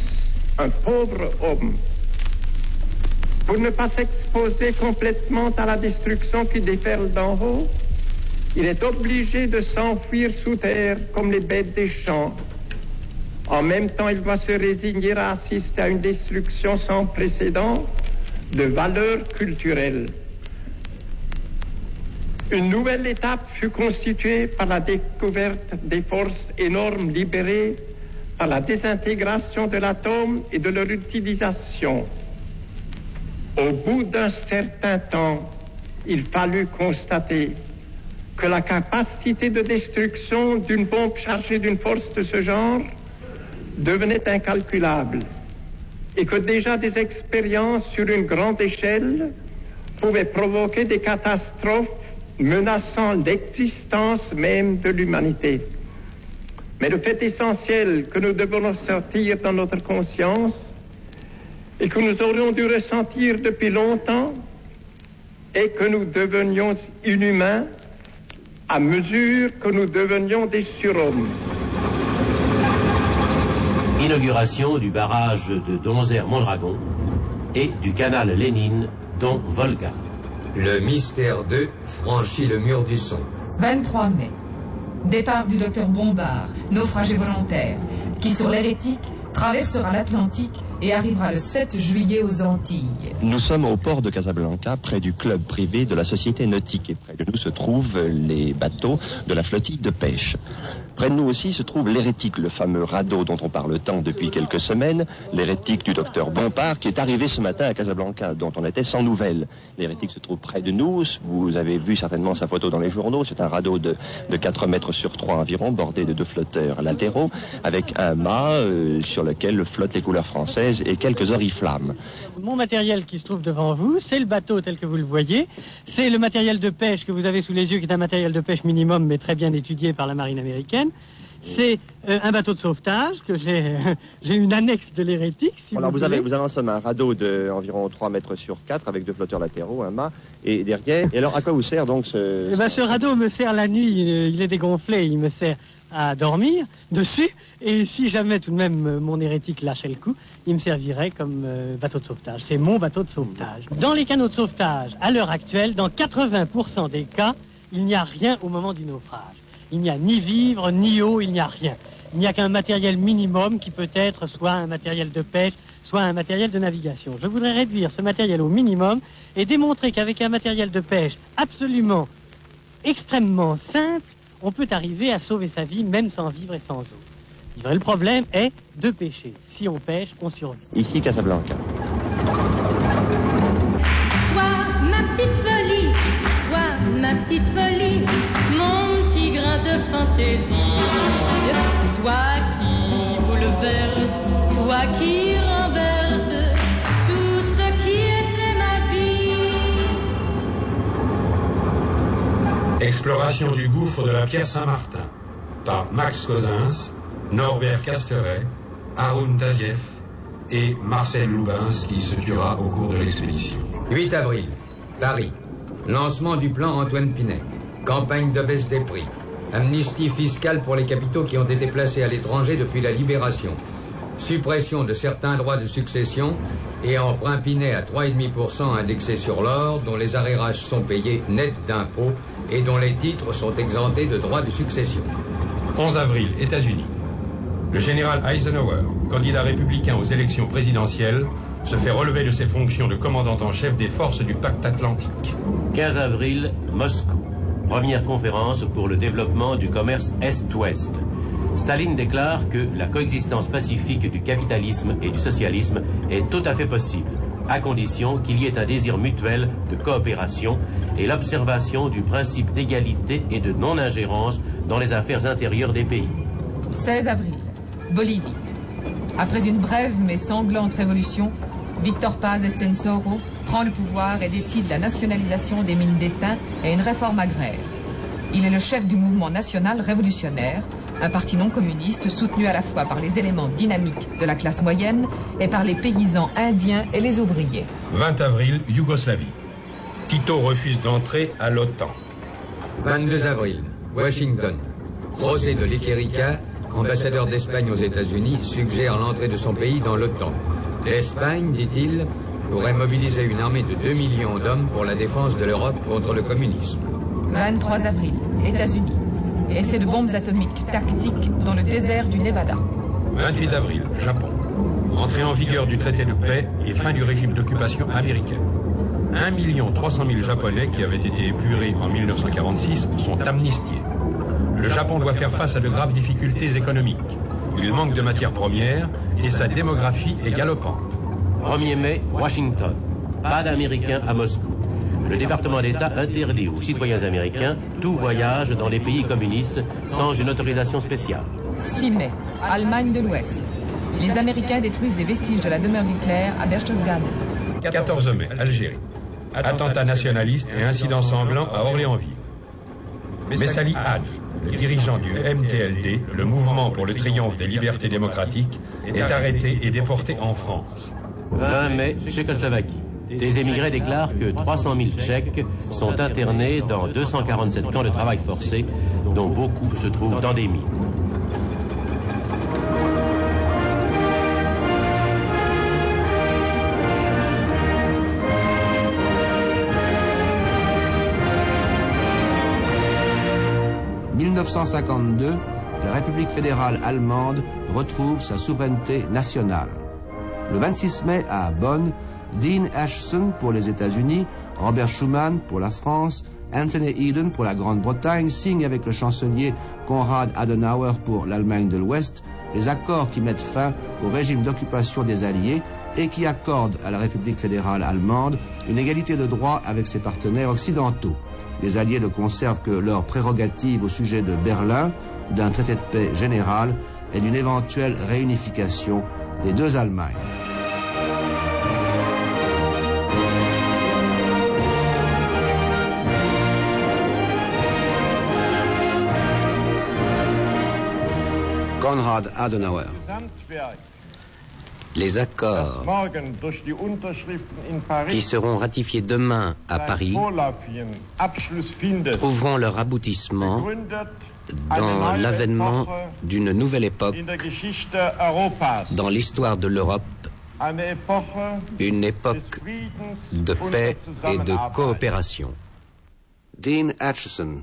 un pauvre homme. Pour ne pas s'exposer complètement à la destruction qui déferle d'en haut, il est obligé de s'enfuir sous terre comme les bêtes des champs. En même temps, il doit se résigner à assister à une destruction sans précédent de valeurs culturelles. Une nouvelle étape fut constituée par la découverte des forces énormes libérées par la désintégration de l'atome et de leur utilisation. Au bout d'un certain temps, il fallut constater que la capacité de destruction d'une bombe chargée d'une force de ce genre devenait incalculable et que déjà des expériences sur une grande échelle pouvaient provoquer des catastrophes menaçant l'existence même de l'humanité. Mais le fait essentiel que nous devons sortir dans notre conscience et que nous aurions dû ressentir depuis longtemps est que nous devenions inhumains à mesure que nous devenions des surhommes. Inauguration du barrage de Donzer-Mondragon et du canal Lénine, dont Volga. Le mystère 2 franchit le mur du son. 23 mai. Départ du docteur Bombard, naufragé volontaire, qui sur l'hérétique traversera l'Atlantique et arrivera le 7 juillet aux Antilles. Nous sommes au port de Casablanca, près du club privé de la Société nautique, et près de nous se trouvent les bateaux de la flottille de pêche. Près de nous aussi se trouve l'hérétique, le fameux radeau dont on parle tant depuis quelques semaines, l'hérétique du docteur Bompard, qui est arrivé ce matin à Casablanca, dont on était sans nouvelles. L'hérétique se trouve près de nous, vous avez vu certainement sa photo dans les journaux, c'est un radeau de, de 4 mètres sur 3 environ, bordé de deux flotteurs latéraux, avec un mât euh, sur lequel flottent les couleurs françaises et quelques oriflammes. Mon matériel qui se trouve devant vous, c'est le bateau tel que vous le voyez. C'est le matériel de pêche que vous avez sous les yeux, qui est un matériel de pêche minimum, mais très bien étudié par la marine américaine. C'est euh, un bateau de sauvetage que j'ai j'ai une annexe de l'hérétique. Si Alors vous, vous avez, vous avez en somme un radeau d'environ 3 mètres sur 4 avec deux flotteurs latéraux, un mât et derrière. Et alors à quoi vous sert donc ce... Eh ben, ce radeau me sert la nuit, il, il est dégonflé, il me sert à dormir dessus. Et si jamais tout de même euh, mon hérétique lâchait le coup, il me servirait comme euh, bateau de sauvetage. C'est mon bateau de sauvetage. Dans les canaux de sauvetage, à l'heure actuelle, dans 80% des cas, il n'y a rien au moment du naufrage. Il n'y a ni vivre, ni eau, il n'y a rien. Il n'y a qu'un matériel minimum qui peut être soit un matériel de pêche, soit un matériel de navigation. Je voudrais réduire ce matériel au minimum et démontrer qu'avec un matériel de pêche absolument extrêmement simple, on peut arriver à sauver sa vie même sans vivre et sans eau. Le problème est de pêcher. Si on pêche, on survit. Ici Casablanca. Toi, ma petite folie, toi, ma petite folie, mon petit grain de fantaisie. Toi qui bouleverse, toi qui renverse tout ce qui était ma vie. Exploration du gouffre de la Pierre Saint-Martin par Max Cosins, Norbert Casteret, Haroun Tazieff et Marcel Loubins qui se tuera au cours de l'expédition. 8 avril, Paris. Lancement du plan Antoine Pinet. Campagne de baisse des prix. Amnistie fiscale pour les capitaux qui ont été placés à l'étranger depuis la libération. Suppression de certains droits de succession et emprunt Pinet à 3,5% indexé sur l'or dont les arrérages sont payés net d'impôts et dont les titres sont exemptés de droits de succession. 11 avril, États-Unis. Le général Eisenhower, candidat républicain aux élections présidentielles, se fait relever de ses fonctions de commandant en chef des forces du pacte atlantique. 15 avril, Moscou. Première conférence pour le développement du commerce Est-Ouest. Staline déclare que la coexistence pacifique du capitalisme et du socialisme est tout à fait possible, à condition qu'il y ait un désir mutuel de coopération et l'observation du principe d'égalité et de non-ingérence dans les affaires intérieures des pays. 16 avril, Bolivie. Après une brève mais sanglante révolution, Victor Paz Estensoro prend le pouvoir et décide la nationalisation des mines d'étain et une réforme agraire. Il est le chef du mouvement national révolutionnaire, un parti non communiste soutenu à la fois par les éléments dynamiques de la classe moyenne et par les paysans indiens et les ouvriers. 20 avril, Yougoslavie. Tito refuse d'entrer à l'OTAN. 22 avril, Washington. José de Lequerica, ambassadeur d'Espagne aux États-Unis, suggère l'entrée de son pays dans l'OTAN. L'Espagne, dit-il, pourrait mobiliser une armée de 2 millions d'hommes pour la défense de l'Europe contre le communisme. 23 avril, États-Unis. Essai de bombes atomiques tactiques dans le désert du Nevada. 28 avril, Japon. Entrée en vigueur du traité de paix et fin du régime d'occupation américain. 1 300 000 Japonais qui avaient été épurés en 1946 sont amnistiés. Le Japon doit faire face à de graves difficultés économiques. Il manque de matières premières et sa démographie est galopante. 1er mai, Washington. Pas d'Américains à Moscou. Le département d'État interdit aux citoyens américains tout voyage dans les pays communistes sans une autorisation spéciale. 6 mai, Allemagne de l'Ouest. Les Américains détruisent des vestiges de la demeure d'Hitler à Berchtesgaden. 14 mai, Algérie. Attentat nationaliste et incident sanglant à Orléansville. Messali Hadj, le dirigeant du MTLD, le mouvement pour le triomphe des libertés démocratiques, est arrêté et déporté en France. 20 mai, Tchécoslovaquie. Des émigrés déclarent que 300 000 Tchèques sont internés dans 247 camps de travail forcé, dont beaucoup se trouvent dans des mines. « 1952, la République fédérale allemande retrouve sa souveraineté nationale. Le 26 mai, à Bonn, Dean Ashton pour les États-Unis, Robert Schuman pour la France, Anthony Eden pour la Grande-Bretagne signent avec le chancelier Konrad Adenauer pour l'Allemagne de l'Ouest les accords qui mettent fin au régime d'occupation des Alliés et qui accordent à la République fédérale allemande une égalité de droit avec ses partenaires occidentaux. Les Alliés ne conservent que leurs prérogatives au sujet de Berlin, d'un traité de paix général et d'une éventuelle réunification des deux Allemagnes. Konrad Adenauer. Les accords qui seront ratifiés demain à Paris trouveront leur aboutissement dans l'avènement d'une nouvelle époque dans l'histoire de l'Europe, une époque de paix et de coopération. Dean Acheson.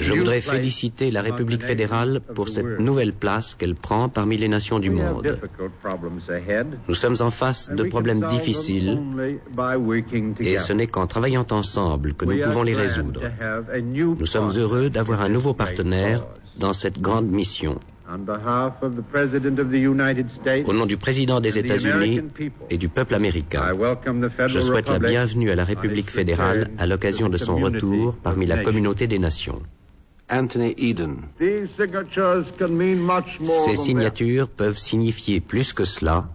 Je voudrais féliciter la République fédérale pour cette nouvelle place qu'elle prend parmi les nations du monde. Nous sommes en face de problèmes difficiles et ce n'est qu'en travaillant ensemble que nous pouvons les résoudre. Nous sommes heureux d'avoir un nouveau partenaire dans cette grande mission. Au nom du président des États-Unis et du peuple américain, je souhaite la bienvenue à la République fédérale à l'occasion de son retour parmi la communauté des nations. Anthony Eden. Ces signatures peuvent signifier plus que cela.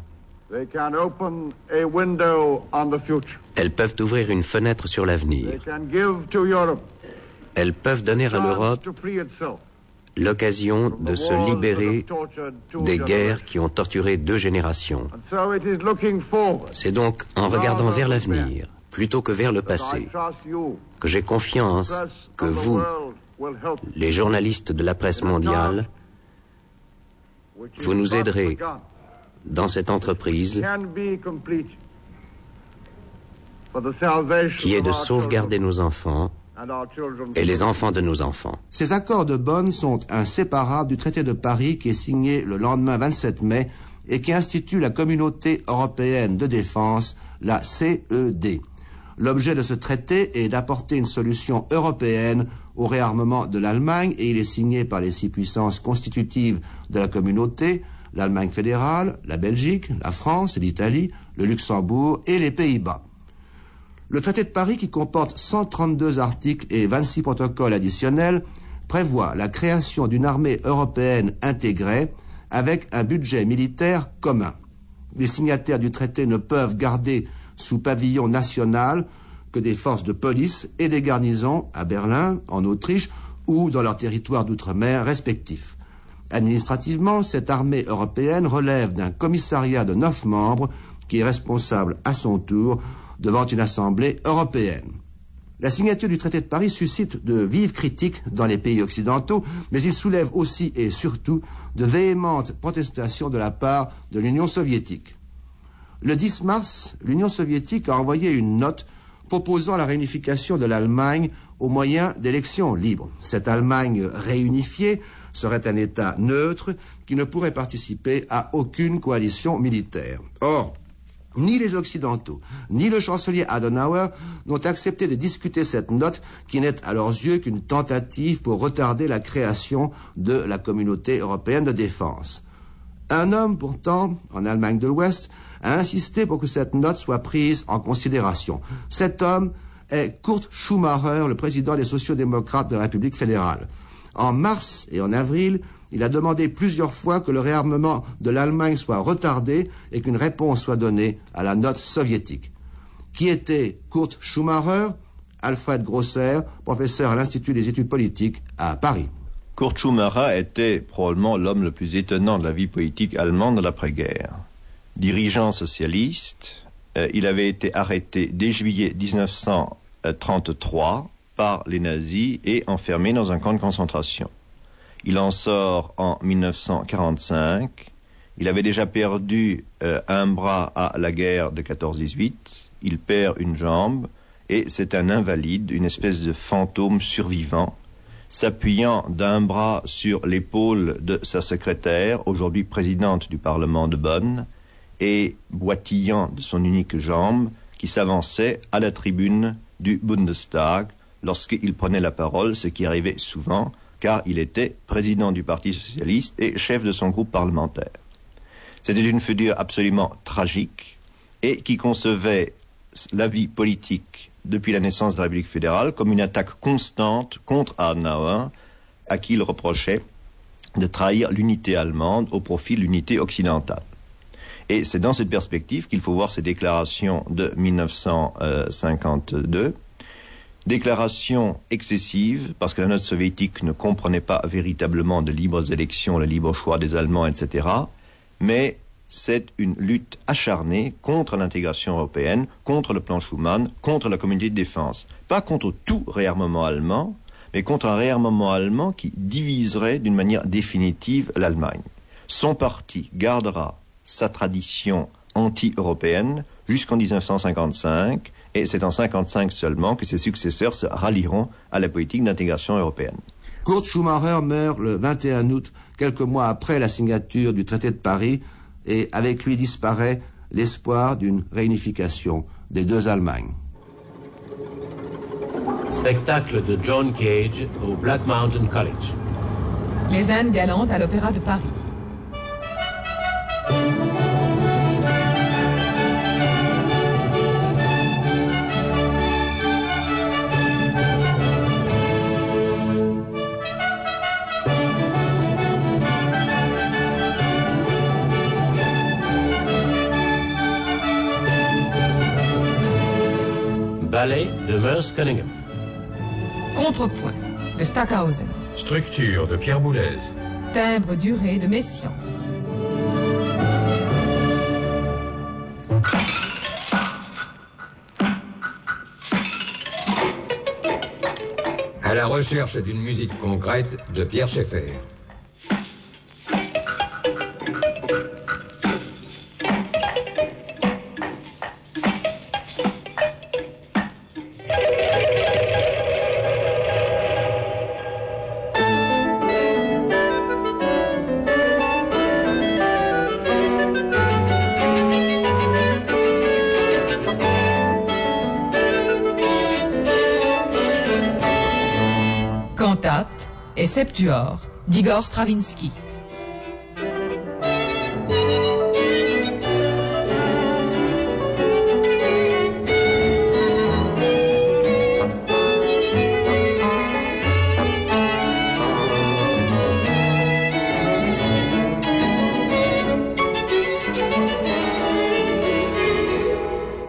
Elles peuvent ouvrir une fenêtre sur l'avenir. Elles peuvent donner à l'Europe l'occasion de se libérer des guerres qui ont torturé deux générations. C'est donc en regardant vers l'avenir, plutôt que vers le passé, que j'ai confiance que vous, les journalistes de la presse mondiale, vous nous aiderez dans cette entreprise qui est de sauvegarder nos enfants et les enfants de nos enfants. Ces accords de Bonn sont inséparables du traité de Paris qui est signé le lendemain 27 mai et qui institue la communauté européenne de défense, la CED. L'objet de ce traité est d'apporter une solution européenne au réarmement de l'Allemagne et il est signé par les six puissances constitutives de la communauté, l'Allemagne fédérale, la Belgique, la France l'Italie, le Luxembourg et les Pays-Bas. Le traité de Paris, qui comporte 132 articles et 26 protocoles additionnels, prévoit la création d'une armée européenne intégrée avec un budget militaire commun. Les signataires du traité ne peuvent garder sous pavillon national que des forces de police et des garnisons à Berlin, en Autriche ou dans leurs territoires d'outre-mer respectifs. Administrativement, cette armée européenne relève d'un commissariat de neuf membres qui est responsable à son tour devant une assemblée européenne. La signature du traité de Paris suscite de vives critiques dans les pays occidentaux, mais il soulève aussi et surtout de véhémentes protestations de la part de l'Union soviétique. Le 10 mars, l'Union soviétique a envoyé une note proposant la réunification de l'Allemagne au moyen d'élections libres. Cette Allemagne réunifiée serait un État neutre qui ne pourrait participer à aucune coalition militaire. Or, Ni les Occidentaux, ni le chancelier Adenauer n'ont accepté de discuter cette note qui n'est à leurs yeux qu'une tentative pour retarder la création de la communauté européenne de défense. Un homme, pourtant, en Allemagne de l'Ouest, a insisté pour que cette note soit prise en considération. Cet homme est Kurt Schumacher, le président des sociaux-démocrates de la République fédérale. En mars et en avril, il a demandé plusieurs fois que le réarmement de l'Allemagne soit retardé et qu'une réponse soit donnée à la note soviétique. Qui était Kurt Schumacher? Alfred Grosser, professeur à l'Institut des études politiques à Paris. Kurt Schumacher était probablement l'homme le plus étonnant de la vie politique allemande de l'après-guerre. Dirigeant socialiste, euh, il avait été arrêté dès juillet 1933 par les nazis et enfermé dans un camp de concentration. Il en sort en 1945. Il avait déjà perdu euh, un bras à la guerre de 14-18. Il perd une jambe et c'est un invalide, une espèce de fantôme survivant, s'appuyant d'un bras sur l'épaule de sa secrétaire, aujourd'hui présidente du Parlement de Bonn, et boitillant de son unique jambe, qui s'avançait à la tribune du Bundestag lorsqu'il prenait la parole, ce qui arrivait souvent, car il était président du Parti socialiste et chef de son groupe parlementaire. C'était une figure absolument tragique et qui concevait la vie politique depuis la naissance de la République fédérale comme une attaque constante contre Adenauer, à qui il reprochait de trahir l'unité allemande au profit de l'unité occidentale. Et c'est dans cette perspective qu'il faut voir ces déclarations de 1952 Déclaration excessive, parce que la note soviétique ne comprenait pas véritablement de libres élections, le libre choix des Allemands, etc. Mais c'est une lutte acharnée contre l'intégration européenne, contre le plan Schuman, contre la communauté de défense. Pas contre tout réarmement allemand, mais contre un réarmement allemand qui diviserait d'une manière définitive l'Allemagne. Son parti gardera sa tradition anti-européenne jusqu'en 1955 et c'est en 1955 seulement que ses successeurs se rallieront à la politique d'intégration européenne. Kurt Schumacher meurt le 21 août, quelques mois après la signature du traité de Paris, et avec lui disparaît l'espoir d'une réunification des deux Allemagnes. Spectacle de John Cage au Black Mountain College. Les Indes galantes à l'Opéra de Paris. Ballet de Merce Cunningham. Contrepoint de Stackhausen. Structure de Pierre Boulez. Timbre duré de Messiaen. À la recherche d'une musique concrète de Pierre Schaeffer. D'Igor Stravinsky. «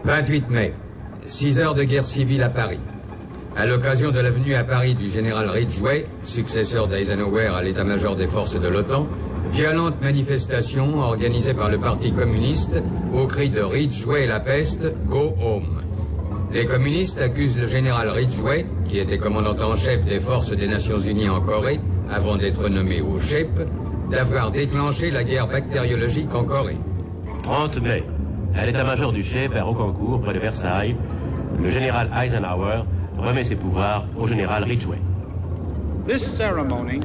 28 mai, 6 heures de guerre civile à Paris. À l'occasion de la venue à Paris du général Ridgway, successeur d'Eisenhower à l'état-major des forces de l'OTAN, violente manifestation organisée par le Parti communiste au cri de Ridgway la peste, go home. Les communistes accusent le général Ridgway, qui était commandant en chef des forces des Nations Unies en Corée, avant d'être nommé au chef, d'avoir déclenché la guerre bactériologique en Corée. 30 mai, à l'état-major du chef à Rocancourt, près de Versailles, le général Eisenhower remet ses pouvoirs au général Ridgway. This ceremony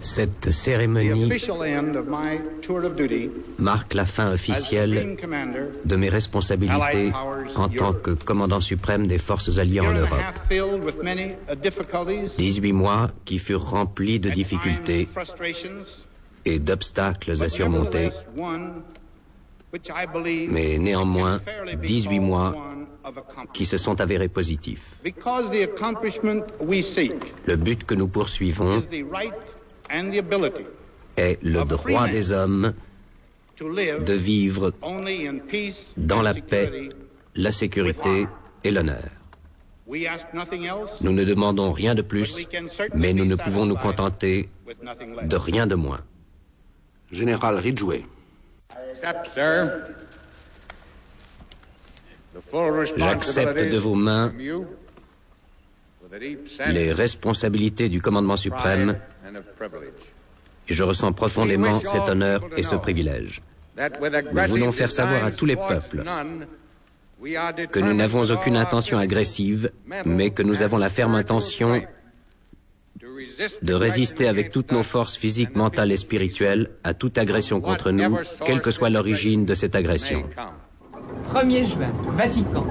Cette cérémonie marque la fin officielle de mes responsabilités en tant que commandant suprême des forces alliées en Europe. 18 mois qui furent remplis de difficultés et d'obstacles à surmonter, mais néanmoins 18 mois qui se sont avérés positifs. Le but que nous poursuivons est le droit des hommes de vivre dans la paix, la sécurité et l'honneur. Nous ne demandons rien de plus, mais nous ne pouvons nous contenter de rien de moins. Général Ridgway. J'accepte de vos mains les responsabilités du commandement suprême et je ressens profondément cet honneur et ce privilège. Nous voulons faire savoir à tous les peuples que nous n'avons aucune intention agressive, mais que nous avons la ferme intention de résister avec toutes nos forces physiques, mentales et spirituelles à toute agression contre nous, quelle que soit l'origine de cette agression. 1er juin, Vatican.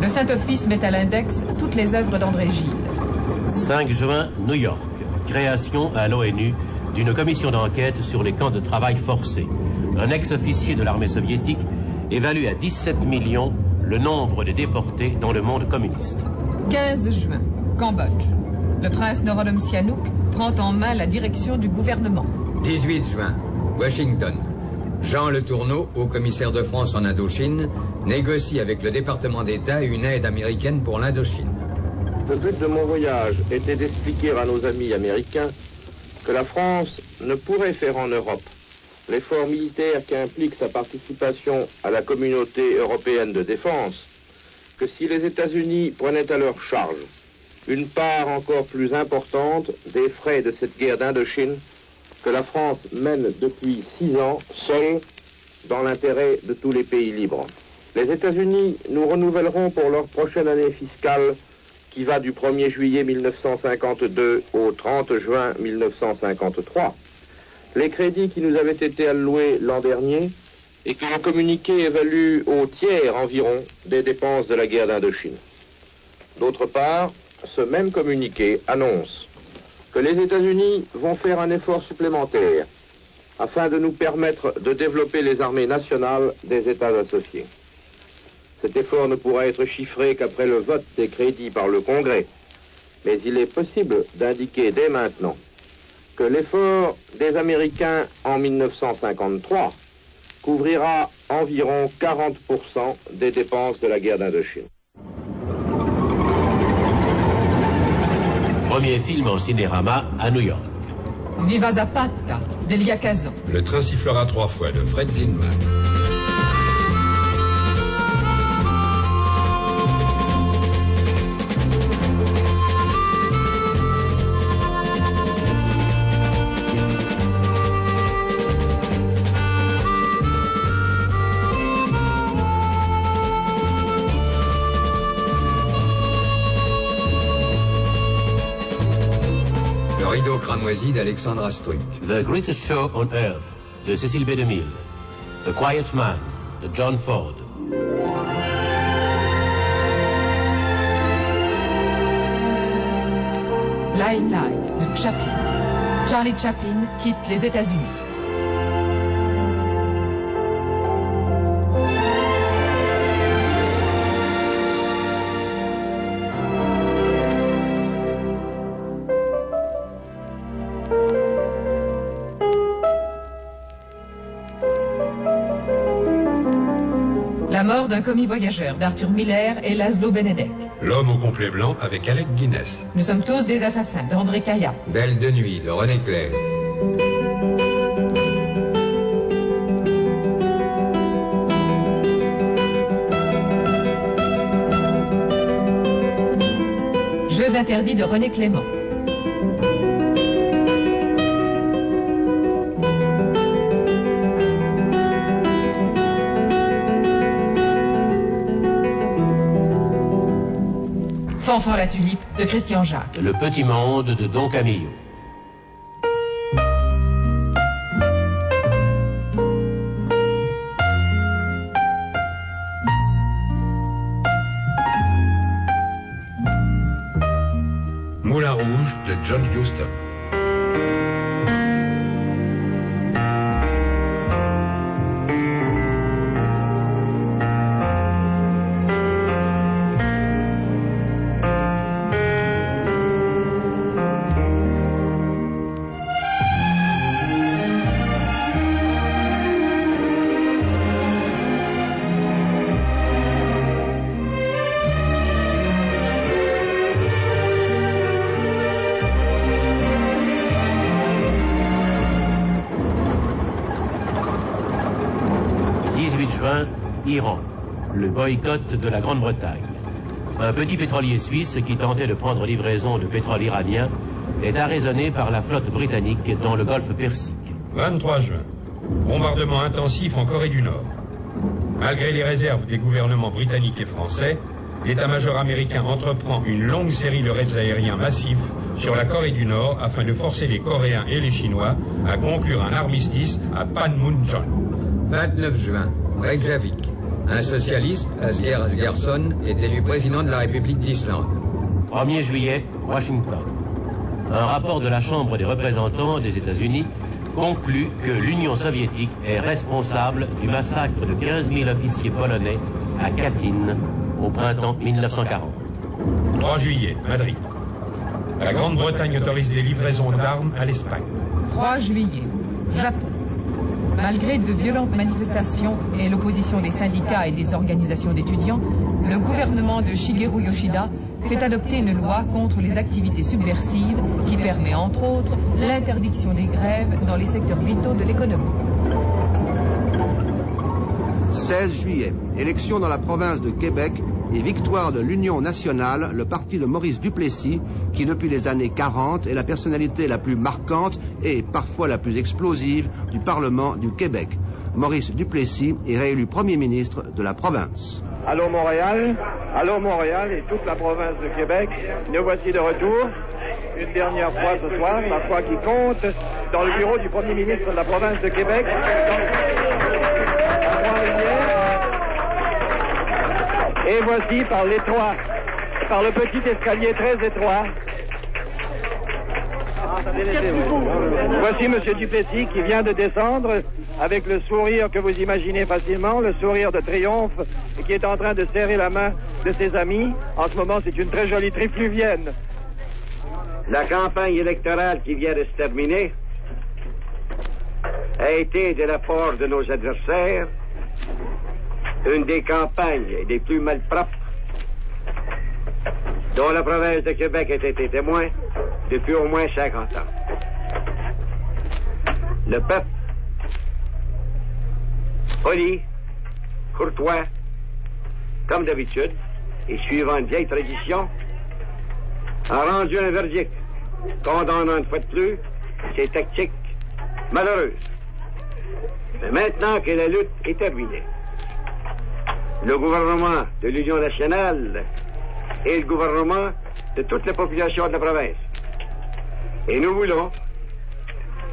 Le Saint-Office met à l'index toutes les œuvres d'André Gide. 5 juin, New York. Création à l'ONU d'une commission d'enquête sur les camps de travail forcés. Un ex-officier de l'armée soviétique évalue à 17 millions le nombre de déportés dans le monde communiste. 15 juin, Cambodge. Le prince Norodom Sihanouk prend en main la direction du gouvernement. 18 juin, Washington. Jean Le Tourneau, haut commissaire de France en Indochine, négocie avec le département d'État une aide américaine pour l'Indochine. Le but de mon voyage était d'expliquer à nos amis américains que la France ne pourrait faire en Europe l'effort militaire qui implique sa participation à la communauté européenne de défense que si les États-Unis prenaient à leur charge une part encore plus importante des frais de cette guerre d'Indochine que la France mène depuis six ans seule dans l'intérêt de tous les pays libres. Les États-Unis nous renouvelleront pour leur prochaine année fiscale qui va du 1er juillet 1952 au 30 juin 1953 les crédits qui nous avaient été alloués l'an dernier et que le communiqué évalue au tiers environ des dépenses de la guerre d'Indochine. D'autre part, ce même communiqué annonce les États-Unis vont faire un effort supplémentaire afin de nous permettre de développer les armées nationales des États associés. Cet effort ne pourra être chiffré qu'après le vote des crédits par le Congrès, mais il est possible d'indiquer dès maintenant que l'effort des Américains en 1953 couvrira environ 40% des dépenses de la guerre d'Indochine. Premier film en cinérama à New York. Viva Zapata, d'Elia Kazan. Le train sifflera trois fois de Fred Zinman. d'Alexandre Astruc. The Greatest Show on Earth de Cécile B. DeMille. The Quiet Man de John Ford. Limelight de Chaplin. Charlie Chaplin quitte les États-Unis. Commis voyageur d'Arthur Miller et Laszlo Benedek. L'homme au complet blanc avec Alec Guinness. Nous sommes tous des assassins d'André Caillat. Belle de nuit de René Clair. Jeux interdits de René Clément. L'enfant la tulipe de Christian Jacques. Le petit monde de Don Camillo. Moulin Rouge de John Houston. Boycott de la Grande-Bretagne. Un petit pétrolier suisse qui tentait de prendre livraison de pétrole iranien est arraisonné par la flotte britannique dans le golfe Persique. 23 juin. Bombardement intensif en Corée du Nord. Malgré les réserves des gouvernements britanniques et français, l'état-major américain entreprend une longue série de raids aériens massifs sur la Corée du Nord afin de forcer les Coréens et les Chinois à conclure un armistice à Panmunjom. 29 juin, Reykjavik. Un socialiste, Asger Asgersson, est élu président de la République d'Islande. 1er juillet, Washington. Un rapport de la Chambre des représentants des États-Unis conclut que l'Union soviétique est responsable du massacre de 15 000 officiers polonais à Katyn au printemps 1940. 3 juillet, Madrid. La Grande-Bretagne autorise des livraisons d'armes à l'Espagne. 3 juillet, Japon. Malgré de violentes manifestations et l'opposition des syndicats et des organisations d'étudiants, le gouvernement de Shigeru Yoshida fait adopter une loi contre les activités subversives qui permet entre autres l'interdiction des grèves dans les secteurs vitaux de l'économie. 16 juillet, élection dans la province de Québec et victoire de l'Union nationale, le parti de Maurice Duplessis, qui depuis les années 40 est la personnalité la plus marquante et parfois la plus explosive du Parlement du Québec. Maurice Duplessis est réélu Premier ministre de la province. Allô Montréal, allô Montréal et toute la province de Québec, nous voici de retour, une dernière fois ce soir, la fois qui compte, dans le bureau du Premier ministre de la province de Québec. Et voici par l'étroit, par le petit escalier très étroit. Voici M. Duplessis qui vient de descendre avec le sourire que vous imaginez facilement, le sourire de triomphe, et qui est en train de serrer la main de ses amis. En ce moment, c'est une très jolie trifluvienne. La campagne électorale qui vient de se terminer a été de la part de nos adversaires une des campagnes les plus malpropres dont la province de Québec a été témoin depuis au moins 50 ans. Le peuple, poli, courtois, comme d'habitude, et suivant une vieille tradition, a rendu un verdict condamnant une fois de plus ces tactiques malheureuses. Mais maintenant que la lutte est terminée, le gouvernement de l'Union nationale et le gouvernement de toute la population de la province. Et nous voulons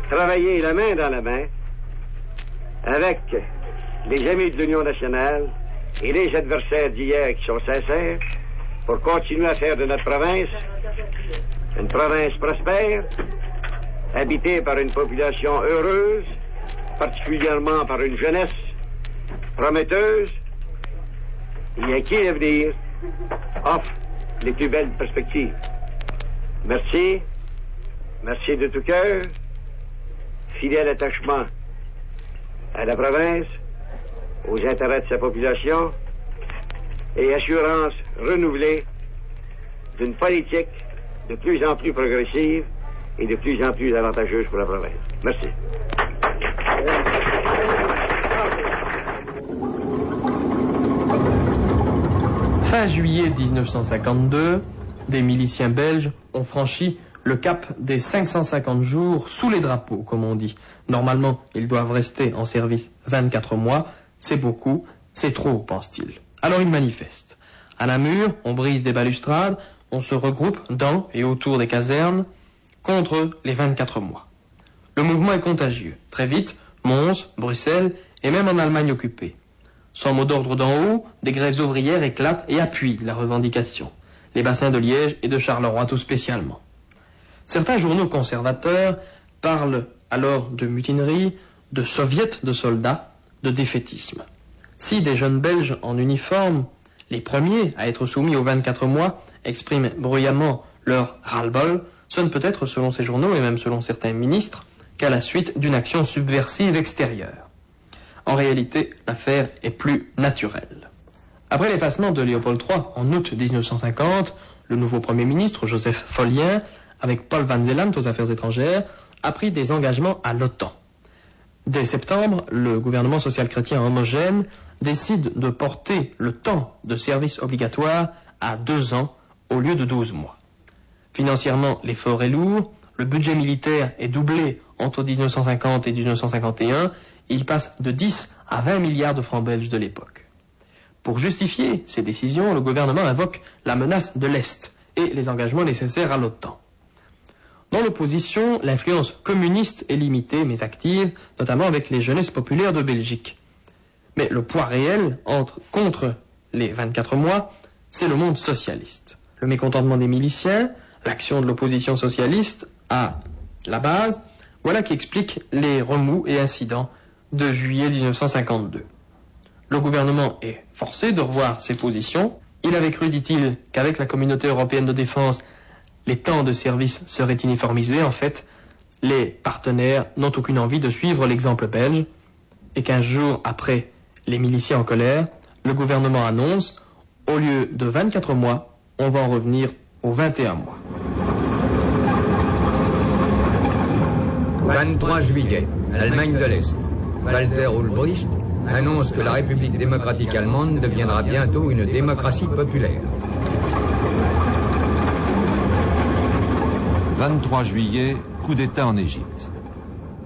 travailler la main dans la main avec les amis de l'Union nationale et les adversaires d'hier qui sont sincères pour continuer à faire de notre province une province prospère, habitée par une population heureuse, particulièrement par une jeunesse prometteuse, et à qui l'avenir offre les plus belles perspectives. Merci, merci de tout cœur, fidèle attachement à la province, aux intérêts de sa population et assurance renouvelée d'une politique de plus en plus progressive et de plus en plus avantageuse pour la province. Merci. Fin juillet 1952, des miliciens belges ont franchi le cap des 550 jours sous les drapeaux, comme on dit. Normalement, ils doivent rester en service 24 mois. C'est beaucoup, c'est trop, pense-t-il. Alors ils manifestent. À Namur, on brise des balustrades, on se regroupe dans et autour des casernes contre les 24 mois. Le mouvement est contagieux. Très vite, Mons, Bruxelles et même en Allemagne occupée. Sans mot d'ordre d'en haut, des grèves ouvrières éclatent et appuient la revendication. Les bassins de Liège et de Charleroi tout spécialement. Certains journaux conservateurs parlent alors de mutinerie, de soviets de soldats, de défaitisme. Si des jeunes Belges en uniforme, les premiers à être soumis aux 24 mois, expriment bruyamment leur ras-le-bol, ce ne peut être, selon ces journaux et même selon certains ministres, qu'à la suite d'une action subversive extérieure. En réalité, l'affaire est plus naturelle. Après l'effacement de Léopold III en août 1950, le nouveau Premier ministre, Joseph Follien, avec Paul Van Zeeland aux affaires étrangères, a pris des engagements à l'OTAN. Dès septembre, le gouvernement social-chrétien homogène décide de porter le temps de service obligatoire à deux ans au lieu de douze mois. Financièrement, l'effort est lourd, le budget militaire est doublé entre 1950 et 1951, il passe de 10 à 20 milliards de francs belges de l'époque. Pour justifier ces décisions, le gouvernement invoque la menace de l'Est et les engagements nécessaires à l'OTAN. Dans l'opposition, l'influence communiste est limitée mais active, notamment avec les jeunesses populaires de Belgique. Mais le poids réel contre les 24 mois, c'est le monde socialiste. Le mécontentement des miliciens, l'action de l'opposition socialiste à la base, voilà qui explique les remous et incidents de juillet 1952. Le gouvernement est forcé de revoir ses positions. Il avait cru, dit-il, qu'avec la communauté européenne de défense, les temps de service seraient uniformisés. En fait, les partenaires n'ont aucune envie de suivre l'exemple belge. Et quinze jours après les miliciens en colère, le gouvernement annonce, au lieu de 24 mois, on va en revenir aux 21 mois. 23 juillet, Allemagne de l'Est. Walter Ulbricht annonce que la République démocratique allemande deviendra bientôt une démocratie populaire. 23 juillet, coup d'État en Égypte.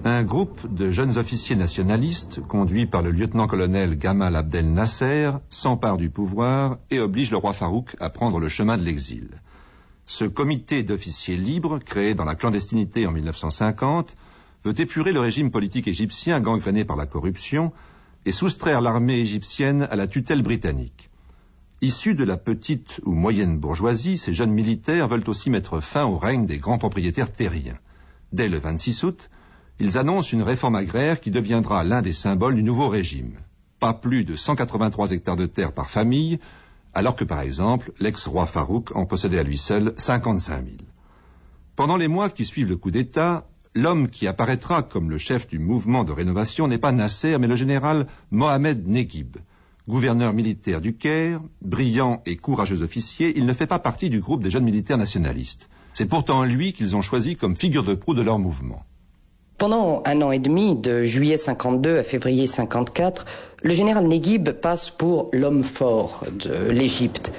Un groupe de jeunes officiers nationalistes, conduit par le lieutenant-colonel Gamal Abdel Nasser, s'empare du pouvoir et oblige le roi Farouk à prendre le chemin de l'exil. Ce comité d'officiers libres, créé dans la clandestinité en 1950, veut épurer le régime politique égyptien gangréné par la corruption et soustraire l'armée égyptienne à la tutelle britannique. Issus de la petite ou moyenne bourgeoisie, ces jeunes militaires veulent aussi mettre fin au règne des grands propriétaires terriens. Dès le 26 août, ils annoncent une réforme agraire qui deviendra l'un des symboles du nouveau régime. Pas plus de 183 hectares de terre par famille, alors que par exemple l'ex-roi Farouk en possédait à lui seul 55 000. Pendant les mois qui suivent le coup d'État, L'homme qui apparaîtra comme le chef du mouvement de rénovation n'est pas Nasser, mais le général Mohamed Neguib. Gouverneur militaire du Caire, brillant et courageux officier, il ne fait pas partie du groupe des jeunes militaires nationalistes. C'est pourtant lui qu'ils ont choisi comme figure de proue de leur mouvement. Pendant un an et demi, de juillet 52 à février 54, le général Neguib passe pour l'homme fort de l'Égypte.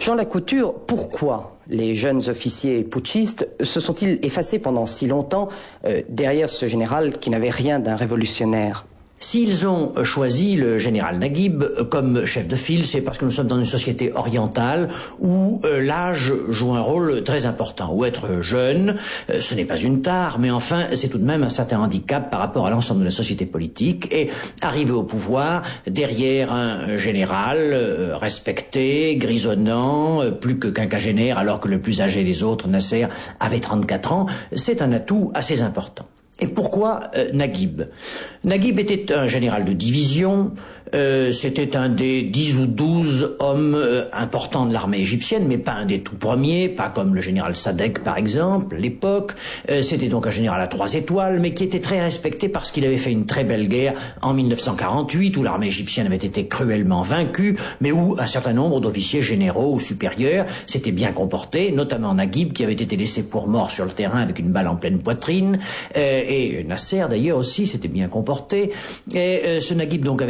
Jean Lacouture, pourquoi les jeunes officiers putschistes se sont-ils effacés pendant si longtemps euh, derrière ce général qui n'avait rien d'un révolutionnaire? S'ils ont choisi le général Naguib comme chef de file, c'est parce que nous sommes dans une société orientale où euh, l'âge joue un rôle très important. Où être jeune, euh, ce n'est pas une tare, mais enfin, c'est tout de même un certain handicap par rapport à l'ensemble de la société politique. Et arriver au pouvoir derrière un général euh, respecté, grisonnant, plus que quinquagénaire, alors que le plus âgé des autres, Nasser, avait 34 ans, c'est un atout assez important. Et pourquoi euh, Naguib? Naguib était un général de division, euh, c'était un des dix ou douze hommes euh, importants de l'armée égyptienne, mais pas un des tout premiers, pas comme le général Sadek par exemple, l'époque. c'était donc un général à trois étoiles, mais qui était très respecté parce qu'il avait fait une très belle guerre en 1948, où l'armée égyptienne avait été cruellement vaincue, mais où un certain nombre d'officiers généraux ou supérieurs s'étaient bien comportés, notamment Naguib qui avait été laissé pour mort sur le terrain avec une balle en pleine poitrine et Nasser d'ailleurs aussi s'était bien comporté. Et euh, ce Naguib donc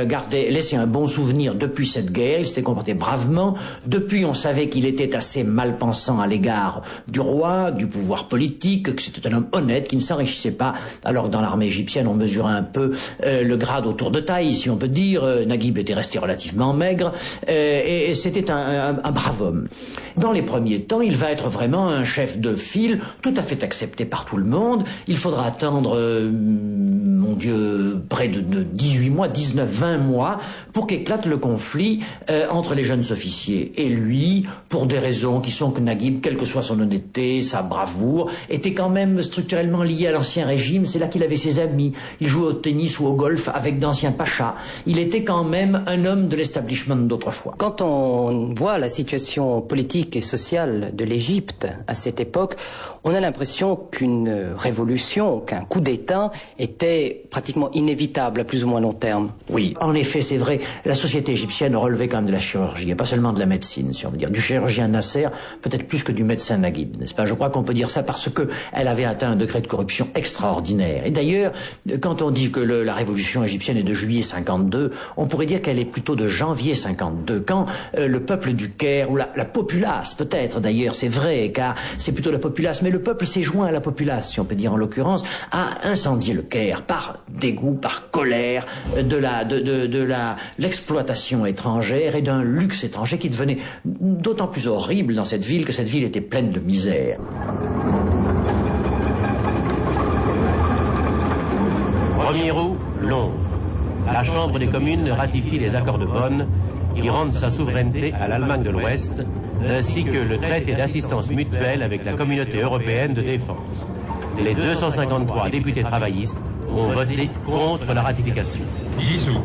avait gardé, laissé un bon souvenir depuis cette guerre, il s'était comporté bravement. Depuis, on savait qu'il était assez mal pensant à l'égard du roi, du pouvoir politique, que c'était un homme honnête, qui ne s'enrichissait pas. Alors que dans l'armée égyptienne, on mesurait un peu euh, le grade autour de taille, si on peut dire. Euh, Naguib était resté relativement maigre, et, c'était un, brave homme. Dans les premiers temps, il va être vraiment un chef de file, tout à fait accepté par tout le monde. Il faudra attendre, euh, mon Dieu, près de, de 18 mois, 19, 20 mois, pour qu'éclate le conflit euh, entre les jeunes officiers et lui, pour des raisons qui sont que Naguib, quelle que soit son honnêteté, sa bravoure, était quand même structurellement lié à l'ancien régime. C'est là qu'il avait ses amis. Il jouait au tennis ou au golf avec d'anciens pachas. Il était quand même un homme de l'establishment d'autrefois. Quand on voit la situation politique et sociale de l'Égypte à cette époque, on a l'impression qu'une révolution, qu'un coup d'État était pratiquement inévitable à plus ou moins long terme. Oui, en effet, c'est vrai. La société égyptienne relevait quand même de la chirurgie, et pas seulement de la médecine, si on veut dire. Du chirurgien Nasser, peut-être plus que du médecin Naguib, n'est-ce pas? Je crois qu'on peut dire ça parce que elle avait atteint un degré de corruption extraordinaire. Et d'ailleurs, quand on dit que le, la révolution égyptienne est de juillet 52, on pourrait dire qu'elle est plutôt de janvier 52, quand euh, le peuple du Caire, ou la, la populace peut-être d'ailleurs, c'est vrai, car c'est plutôt la populace, mais le peuple s'est joint à la populace, si on peut dire en l'occurrence, à incendier le Caire par dégoût, par colère de la de, l'exploitation étrangère et d'un luxe étranger qui devenait d'autant plus horrible dans cette ville que cette ville était pleine de misère. 1er août, Londres. La Chambre des communes ratifie les accords de Bonn qui rendent sa souveraineté à l'Allemagne de l'Ouest, ainsi que le traité d'assistance mutuelle avec la communauté européenne de défense. Les 253 députés travaillistes ont voté contre la ratification. 10 août,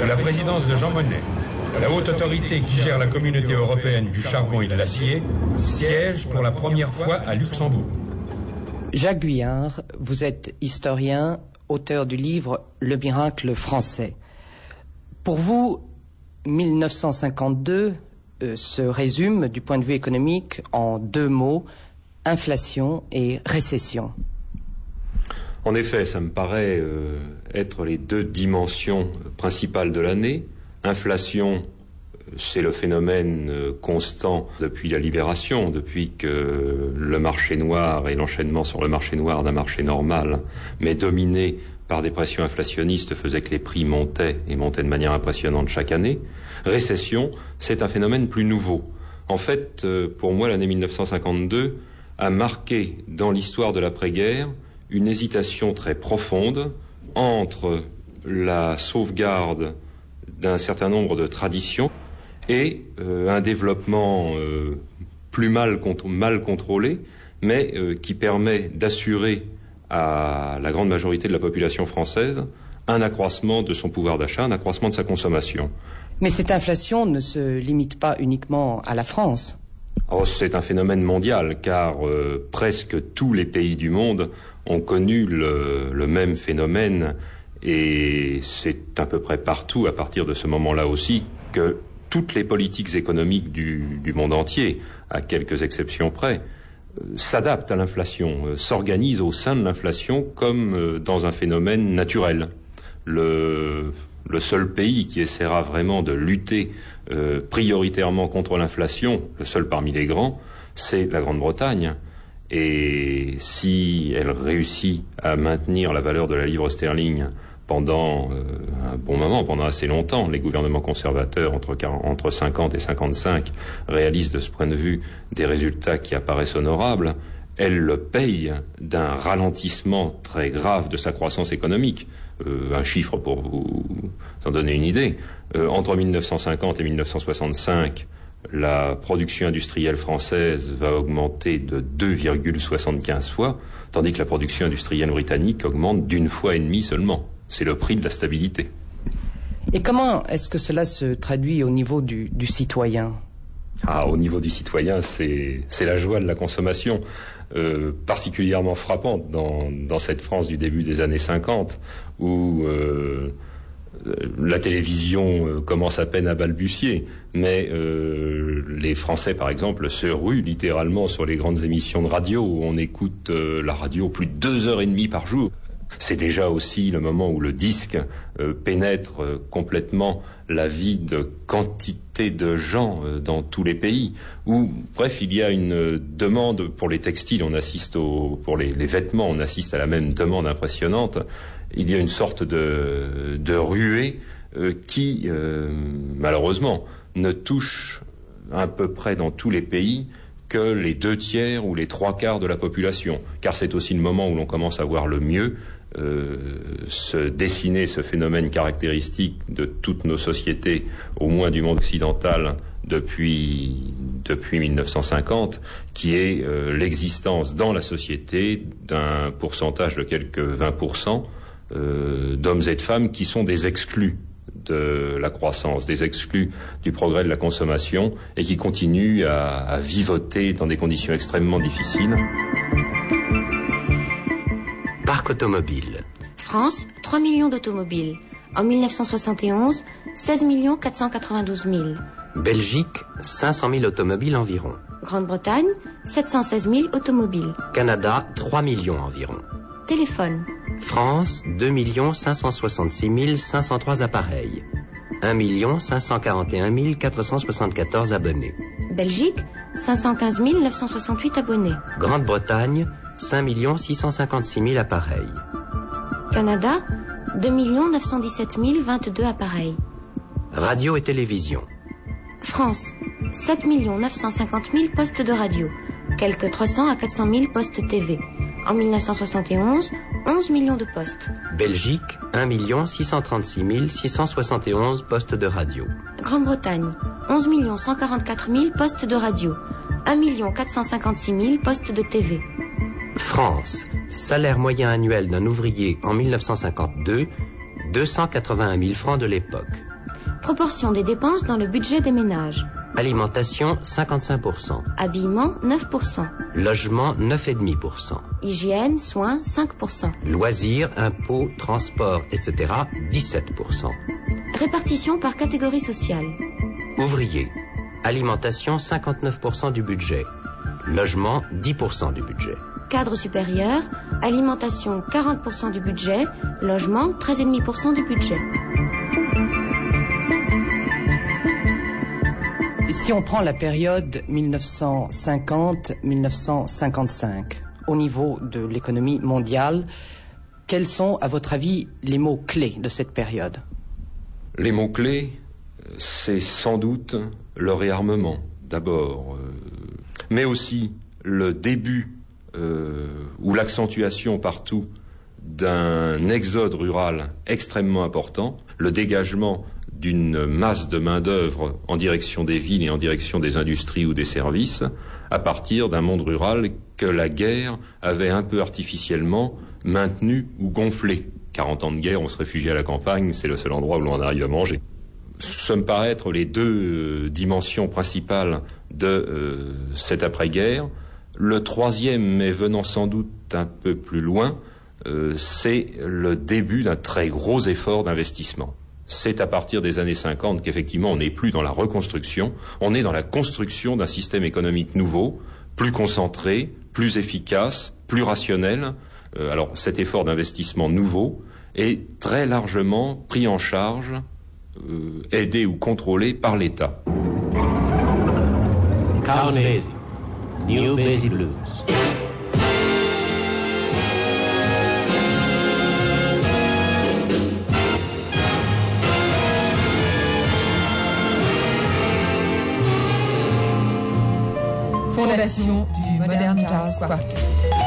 de la présidence de Jean Monnet, la haute autorité qui gère la communauté européenne du charbon et de l'acier siège pour la première fois à Luxembourg. Jacques Guyard, vous êtes historien, auteur du livre Le miracle français. Pour vous, 1952 euh, se résume du point de vue économique en deux mots, inflation et récession. En effet, ça me paraît euh, être les deux dimensions principales de l'année. Inflation, euh, c'est le phénomène euh, constant depuis la libération, depuis que le marché noir et l'enchaînement sur le marché noir d'un marché normal, mais dominé par des pressions inflationnistes, faisait que les prix montaient et montaient de manière impressionnante chaque année. Récession, c'est un phénomène plus nouveau. En fait, euh, pour moi, l'année 1952 a marqué dans l'histoire de l'après-guerre une hésitation très profonde entre la sauvegarde d'un certain nombre de traditions et euh, un développement euh, plus mal, contr- mal contrôlé, mais qui permet d'assurer à la grande majorité de la population française un accroissement de son pouvoir d'achat, un accroissement de sa consommation. Mais cette inflation ne se limite pas uniquement à la France. Oh, c'est un phénomène mondial, car euh, presque tous les pays du monde ont connu le, le même phénomène, et c'est à peu près partout, à partir de ce moment-là aussi, que toutes les politiques économiques du, du monde entier, à quelques exceptions près, euh, s'adaptent à l'inflation, euh, s'organisent au sein de l'inflation comme euh, dans un phénomène naturel. Le, seul pays qui essaiera vraiment de lutter prioritairement contre l'inflation, le seul parmi les grands, c'est la Grande-Bretagne. Et si elle réussit à maintenir la valeur de la livre sterling pendant euh, un bon moment, pendant assez longtemps, les gouvernements conservateurs entre, 40 entre 50 et 55 réalisent de ce point de vue des résultats qui apparaissent honorables, elle le paye d'un ralentissement très grave de sa croissance économique. Euh, un chiffre pour vous en donner une idée. Euh, entre 1950 et 1965, la production industrielle française va augmenter de 2,75 fois, tandis que la production industrielle britannique augmente d'une fois et demie seulement. C'est le prix de la stabilité. Et comment est-ce que cela se traduit au niveau du, du citoyen? Ah, au niveau du citoyen, c'est la joie de la consommation, euh, particulièrement frappante dans, dans cette France du début des années 50, où euh, la télévision euh, commence à peine à balbutier, mais euh, les Français, par exemple, se ruent littéralement sur les grandes émissions de radio, où on écoute la radio plus de deux heures et demie par jour. C'est déjà aussi le moment où le disque euh, pénètre euh, complètement la vie de quantité de gens euh, dans tous les pays. Où, bref, il y a une demande pour les textiles, on assiste au, pour les, vêtements, on assiste à la même demande impressionnante. Il y a une sorte de, de ruée qui, malheureusement, ne touche à peu près dans tous les pays que les deux tiers ou les trois quarts de la population, car c'est aussi le moment où l'on commence à voir le mieux euh, se dessiner ce phénomène caractéristique de toutes nos sociétés, au moins du monde occidental, depuis, depuis 1950, qui est euh, l'existence dans la société d'un pourcentage de quelques 20% euh, d'hommes et de femmes qui sont des exclus de la croissance, des exclus du progrès de la consommation et qui continuent à, à vivoter dans des conditions extrêmement difficiles. Parc automobile. France, 3 millions d'automobiles. En 1971, 16 492 000. Belgique, 500 000 automobiles environ. Grande-Bretagne, 716 000 automobiles. Canada, 3 millions environ. Téléphone. France, 2 566 503 appareils. 1 541 474 abonnés. Belgique, 515 968 abonnés. Grande-Bretagne, 5 656 000 appareils. Canada, 2 917 022 appareils. Radio et télévision. France, 7 950 000 postes de radio, quelques 300 à 400 000 postes TV. En 1971, 11 millions de postes. Belgique, 1 636 671 postes de radio. Grande-Bretagne, 11 144 000 postes de radio, 1 456 000 postes de TV. France, salaire moyen annuel d'un ouvrier en 1952, 281 000 francs de l'époque. Proportion des dépenses dans le budget des ménages. Alimentation, 55%. Habillement, 9%. Logement, 9,5%. Hygiène, soins, 5%. Loisirs, impôts, transports, etc., 17%. Répartition par catégorie sociale. Ouvrier. Alimentation, 59% du budget. Logement, 10% du budget. Cadre supérieur, alimentation 40% du budget, logement 13,5% du budget. Si on prend la période 1950-1955, au niveau de l'économie mondiale, quels sont, à votre avis, les mots clés de cette période? Les mots clés, c'est sans doute le réarmement, d'abord, euh, mais aussi le début ou l'accentuation partout d'un exode rural extrêmement important, le dégagement d'une masse de main-d'œuvre en direction des villes et en direction des industries ou des services, à partir d'un monde rural que la guerre avait un peu artificiellement maintenu ou gonflé. 40 ans de guerre, on se réfugie à la campagne, c'est le seul endroit où l'on arrive à manger. Ce me paraît être les deux euh, dimensions principales de euh, après-guerre. Le troisième, mais venant sans doute un peu plus loin, euh, c'est le début d'un très gros effort d'investissement. C'est à partir des années 50 qu'effectivement on n'est plus dans la reconstruction, on est dans la construction d'un système économique nouveau, plus concentré, plus efficace, plus rationnel. Euh, alors cet effort d'investissement nouveau est très largement pris en charge, euh, aidé ou contrôlé par l'État. New Basie Blues. Fondation du Modern Jazz Quartet.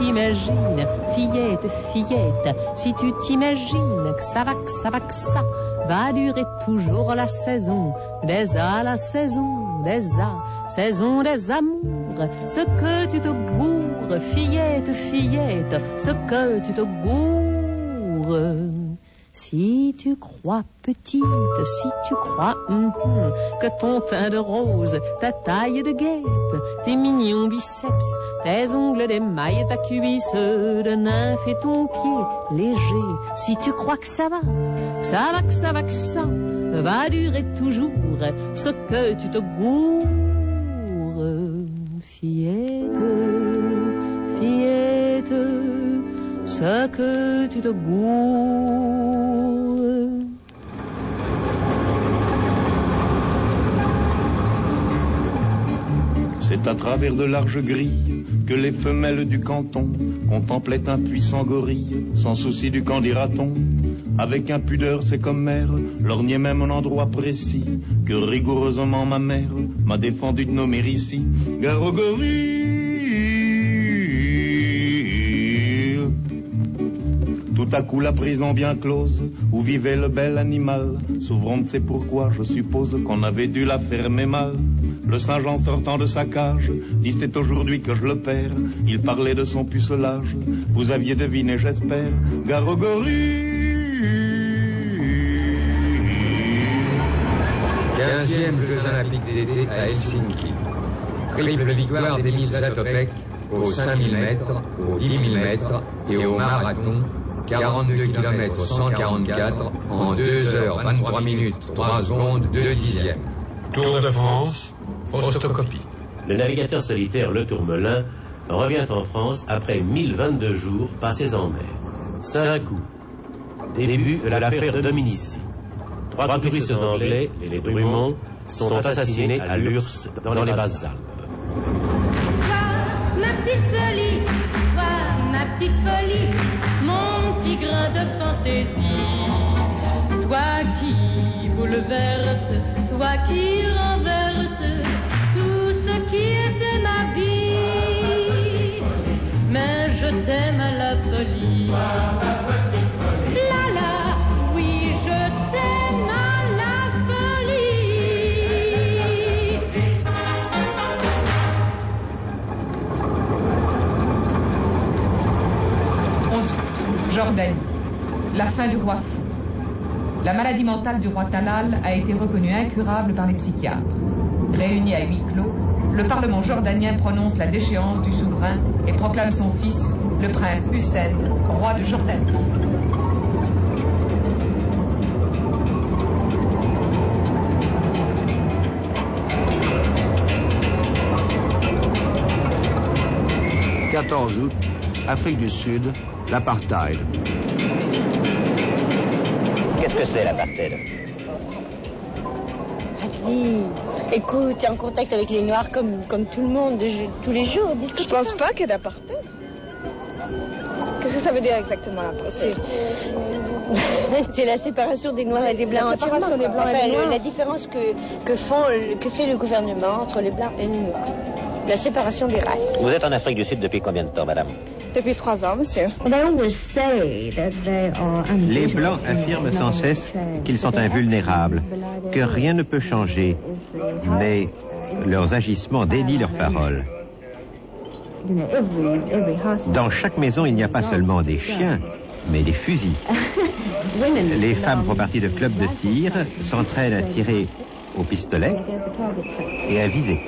T'imagines, fillette, fillette, si tu t'imagines que ça va, que ça va, que ça va durer toujours la saison des A, la saison des A, saison des amours, ce que tu te gourres, fillette, fillette, ce que tu te gourres. Si tu crois petite, si tu crois hum, hum, que ton teint de rose, ta taille de guêpe, tes mignons biceps, tes ongles d'émail, ta cuisse de nymphe et ton pied léger, si tu crois que ça va, ça va, que ça va, que ça va durer toujours, ce que tu te gourres, C'est à travers de larges grilles que les femelles du canton contemplaient un puissant gorille, sans souci du camp dira-t-on. Avec impudeur, c'est comme mère, lorgnait même un endroit précis que rigoureusement ma mère m'a défendu de nommer ici. À coup la prison bien close, où vivait le bel animal, s'ouvrant c'est pourquoi je suppose qu'on avait dû la fermer mal. Le Saint-Jean sortant de sa cage, dit aujourd'hui que je le perds. Il parlait de son pucelage, vous aviez deviné j'espère, Garogori. 15e Jeux Olympiques d'été à Helsinki. Triple victoire d'Emile Zatopek aux 5000 mètres, aux 10 000 mètres et au marathon 42 km 144 en 2 heures 23 minutes 3 secondes 2 dixièmes. Tour de France, photocopie. Le navigateur solitaire Le Tourmelin revient en France après 1022 jours passés en mer. Cinq coups. Début de l'affaire de Dominici. Trois touristes anglais, les Brumont, sont assassinés à l'URSS dans les Basses-Alpes. ma petite folie, toi, ma petite folie, mon petit de fantaisie. Toi qui bouleverse, toi qui renverse Jordanie. La fin du roi fou. La maladie mentale du roi Talal a été reconnue incurable par les psychiatres. Réuni à huis clos, le Parlement jordanien prononce la déchéance du souverain et proclame son fils, le prince Hussein, roi de Jordanie. « 14 août, Afrique du Sud, l'apartheid. Qu'est-ce que c'est l'apartheid écoute, tu es en contact avec les Noirs comme, comme tout le monde, de- tous les jours. Dis ce que Je pense pas qu'il y ait d'apartheid. Qu'est-ce que ça veut dire exactement l'apartheid C'est la séparation des Noirs et des Blancs. La séparation entièrement, des Blancs et des Noirs. La différence que, que, font, le- que fait le gouvernement entre les Blancs et les Noirs. La séparation des races. Vous êtes en Afrique du Sud depuis combien de temps, madame Depuis trois ans, monsieur. Les Blancs affirment sans cesse qu'ils sont invulnérables, que rien ne peut changer, mais leurs agissements dédient leurs paroles. Dans chaque maison, il n'y a pas seulement des chiens, mais des fusils. Les femmes font partie de clubs de tir, s'entraînent à tirer au pistolet et à viser.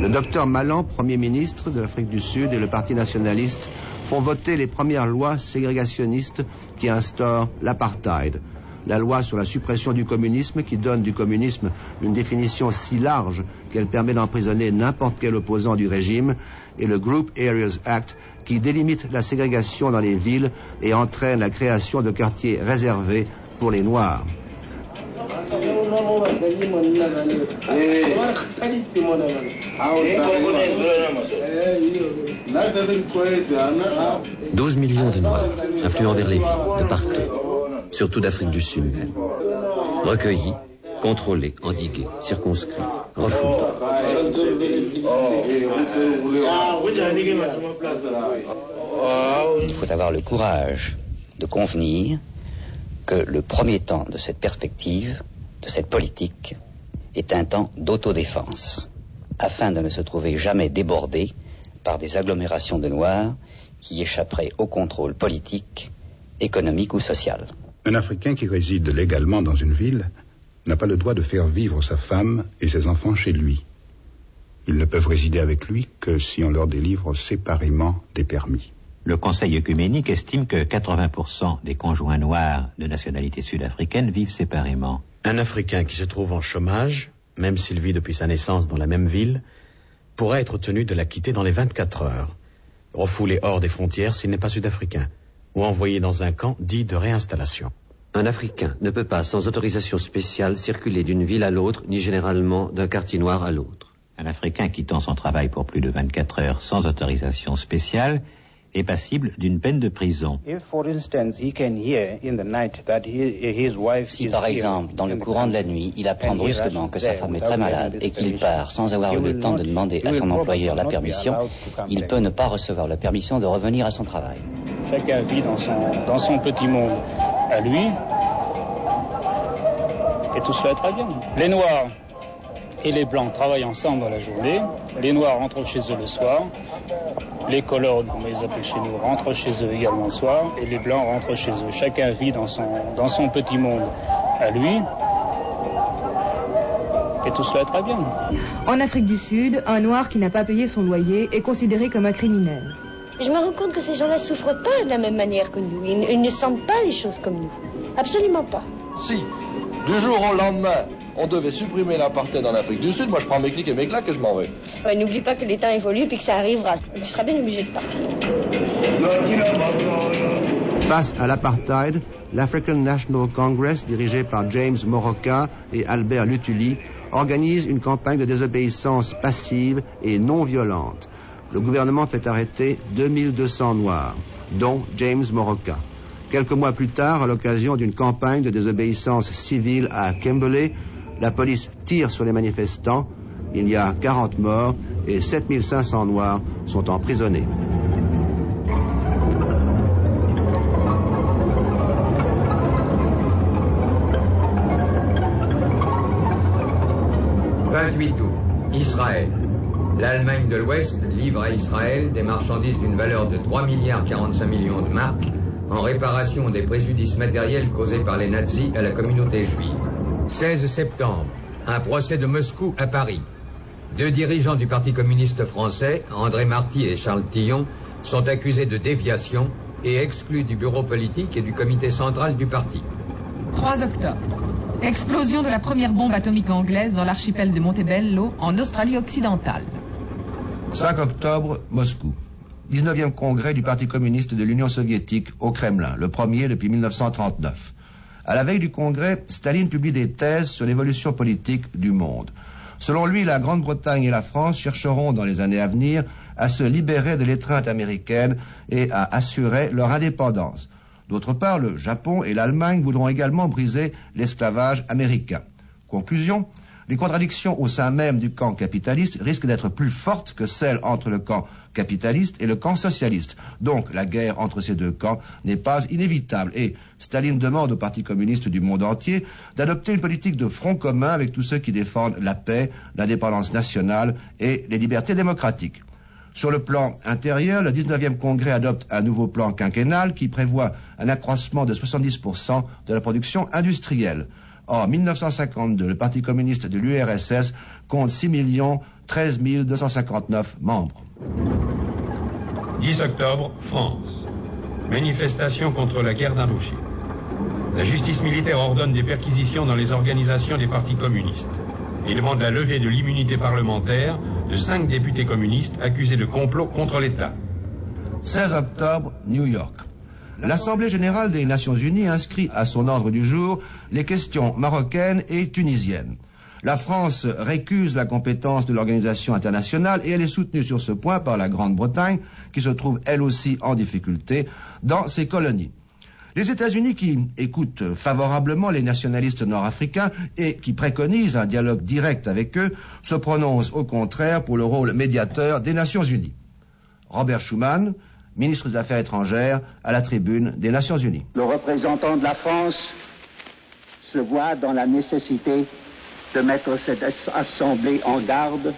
Le docteur Malan, Premier ministre de l'Afrique du Sud, et le Parti nationaliste font voter les premières lois ségrégationnistes qui instaurent l'apartheid. La loi sur la suppression du communisme qui donne du communisme une définition si large qu'elle permet d'emprisonner n'importe quel opposant du régime et le Group Areas Act qui délimite la ségrégation dans les villes et entraîne la création de quartiers réservés pour les Noirs. 12 millions de Noirs, affluant vers les villes, de partout, surtout d'Afrique du Sud même. Recueillis, contrôlés, endigués, circonscrits, refoulés. Il faut avoir le courage de convenir que le premier temps de cette perspective, de cette politique, est un temps d'autodéfense, afin de ne se trouver jamais débordé par des agglomérations de Noirs qui échapperaient au contrôle politique, économique ou social. Un Africain qui réside légalement dans une ville n'a pas le droit de faire vivre sa femme et ses enfants chez lui. Ils ne peuvent résider avec lui que si on leur délivre séparément des permis. Le Conseil œcuménique estime que 80% des conjoints noirs de nationalité sud-africaine vivent séparément. Un Africain qui se trouve en chômage, même s'il vit depuis sa naissance dans la même ville, pourrait être tenu de la quitter dans les 24 heures, refoulé hors des frontières s'il n'est pas sud-africain, ou envoyé dans un camp dit de réinstallation. Un Africain ne peut pas, sans autorisation spéciale, circuler d'une ville à l'autre, ni généralement d'un quartier noir à l'autre. Un Africain quittant son travail pour plus de 24 heures sans autorisation spéciale est passible d'une peine de prison. Si par exemple, dans le courant de la nuit, il apprend brusquement que sa femme est très malade et qu'il part sans avoir eu le temps de demander à son employeur la permission, il peut ne pas recevoir la permission de revenir à son travail. Chacun vit dans son, dans son petit monde à lui. Et tout cela est très bien. Les Noirs et les Blancs travaillent ensemble dans la journée. Les Noirs rentrent chez eux le soir. Les colons, comme on les appelle chez nous, rentrent chez eux également le soir. Et les Blancs rentrent chez eux. Chacun vit dans son, dans son petit monde à lui. Et tout cela est très bien. En Afrique du Sud, un noir qui n'a pas payé son loyer est considéré comme un criminel. Je me rends compte que ces gens-là souffrent pas de la même manière que nous. Ils, ils ne sentent pas les choses comme nous. Absolument pas. Si, du jour au lendemain, on devait supprimer l'apartheid en Afrique du Sud, moi je prends mes clics et mes claques et je m'en vais. Ouais, N'oublie pas que les temps évoluent et que ça arrivera. Tu seras bien obligé de partir. Face à l'apartheid, l'African National Congress, dirigé par James Moroka et Albert Lutuli, organise une campagne de désobéissance passive et non violente. Le gouvernement fait arrêter 2200 Noirs, dont James Moroka. Quelques mois plus tard, à l'occasion d'une campagne de désobéissance civile à Kimberley, la police tire sur les manifestants. Il y a 40 morts et 7500 Noirs sont emprisonnés. « 28 août, Israël. L'Allemagne de l'Ouest livre à Israël des marchandises d'une valeur de 3 milliards 45 millions de marques en réparation des préjudices matériels causés par les nazis à la communauté juive. 16 septembre, un procès de Moscou à Paris. Deux dirigeants du Parti communiste français, André Marty et Charles Tillon, sont accusés de déviation et exclus du bureau politique et du comité central du parti. 3 octobre. Explosion de la première bombe atomique anglaise dans l'archipel de Montebello, en Australie occidentale. 5 octobre, Moscou. 19e congrès du Parti communiste de l'Union soviétique au Kremlin, le premier depuis 1939. À la veille du congrès, Staline publie des thèses sur l'évolution politique du monde. Selon lui, la Grande-Bretagne et la France chercheront dans les années à venir à se libérer de l'étreinte américaine et à assurer leur indépendance. D'autre part, le Japon et l'Allemagne voudront également briser l'esclavage américain. Conclusion, les contradictions au sein même du camp capitaliste risquent d'être plus fortes que celles entre le camp capitaliste et le camp socialiste. Donc la guerre entre ces deux camps n'est pas inévitable et Staline demande au Parti communiste du monde entier d'adopter une politique de front commun avec tous ceux qui défendent la paix, l'indépendance nationale et les libertés démocratiques. Sur le plan intérieur, le 19e congrès adopte un nouveau plan quinquennal qui prévoit un accroissement de 70% de la production industrielle. En 1952, le Parti communiste de l'URSS compte 6 13 259 membres. 10 octobre, France. Manifestation contre la guerre d'Indochine. La justice militaire ordonne des perquisitions dans les organisations des partis communistes. Il demande la levée de l'immunité parlementaire de cinq députés communistes accusés de complot contre l'État. 16 octobre, New York. L'Assemblée générale des Nations unies inscrit à son ordre du jour les questions marocaines et tunisiennes. La France récuse la compétence de l'organisation internationale et elle est soutenue sur ce point par la Grande-Bretagne, qui se trouve elle aussi en difficulté dans ses colonies. Les États-Unis, qui écoutent favorablement les nationalistes nord-africains et qui préconisent un dialogue direct avec eux, se prononcent au contraire pour le rôle médiateur des Nations Unies. Robert Schuman, ministre des Affaires étrangères, à la tribune des Nations Unies. Le représentant de la France se voit dans la nécessité de mettre cette Assemblée en garde,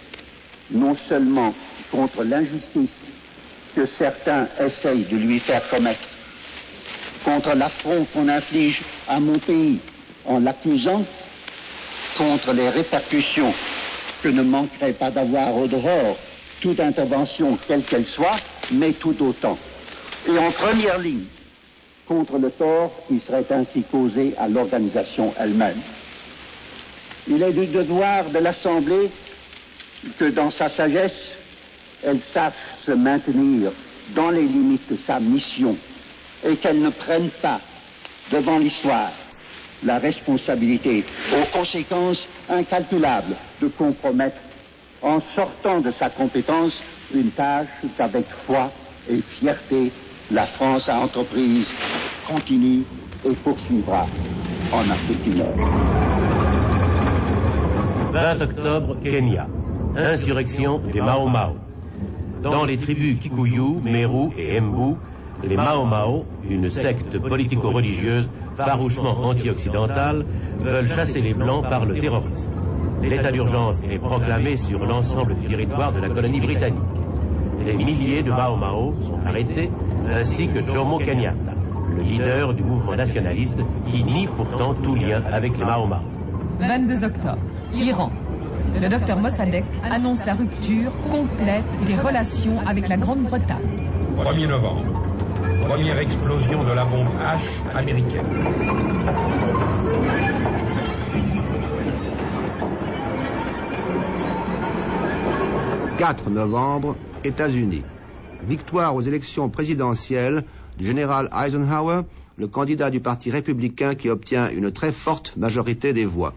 non seulement contre l'injustice que certains essayent de lui faire commettre, contre l'affront qu'on inflige à mon pays en l'accusant, contre les répercussions que ne manquerait pas d'avoir au dehors toute intervention, quelle qu'elle soit, mais tout autant. Et en première ligne, contre le tort qui serait ainsi causé à l'organisation elle-même. Il est du devoir de l'Assemblée que dans sa sagesse, elle sache se maintenir dans les limites de sa mission et qu'elle ne prenne pas devant l'histoire la responsabilité aux conséquences incalculables de compromettre en sortant de sa compétence une tâche qu'avec foi et fierté la France a entreprise, continue et poursuivra en Afrique du Nord. 20 octobre, Kenya. Insurrection des Mao. Dans les tribus Kikuyu, Meru et Embu, les Mao une secte politico-religieuse farouchement anti-occidentale, veulent chasser les Blancs par le terrorisme. L'état d'urgence est proclamé sur l'ensemble du territoire de la colonie britannique. Des milliers de Mao sont arrêtés, ainsi que Jomo Kenyatta, le leader du mouvement nationaliste qui nie pourtant tout lien avec les Mao. 22 octobre, Iran. Le docteur Mossadegh annonce la rupture complète des relations avec la Grande-Bretagne. 1er novembre. Première explosion de la bombe H américaine. 4 novembre, États-Unis. Victoire aux élections présidentielles du général Eisenhower, le candidat du Parti républicain qui obtient une très forte majorité des voix.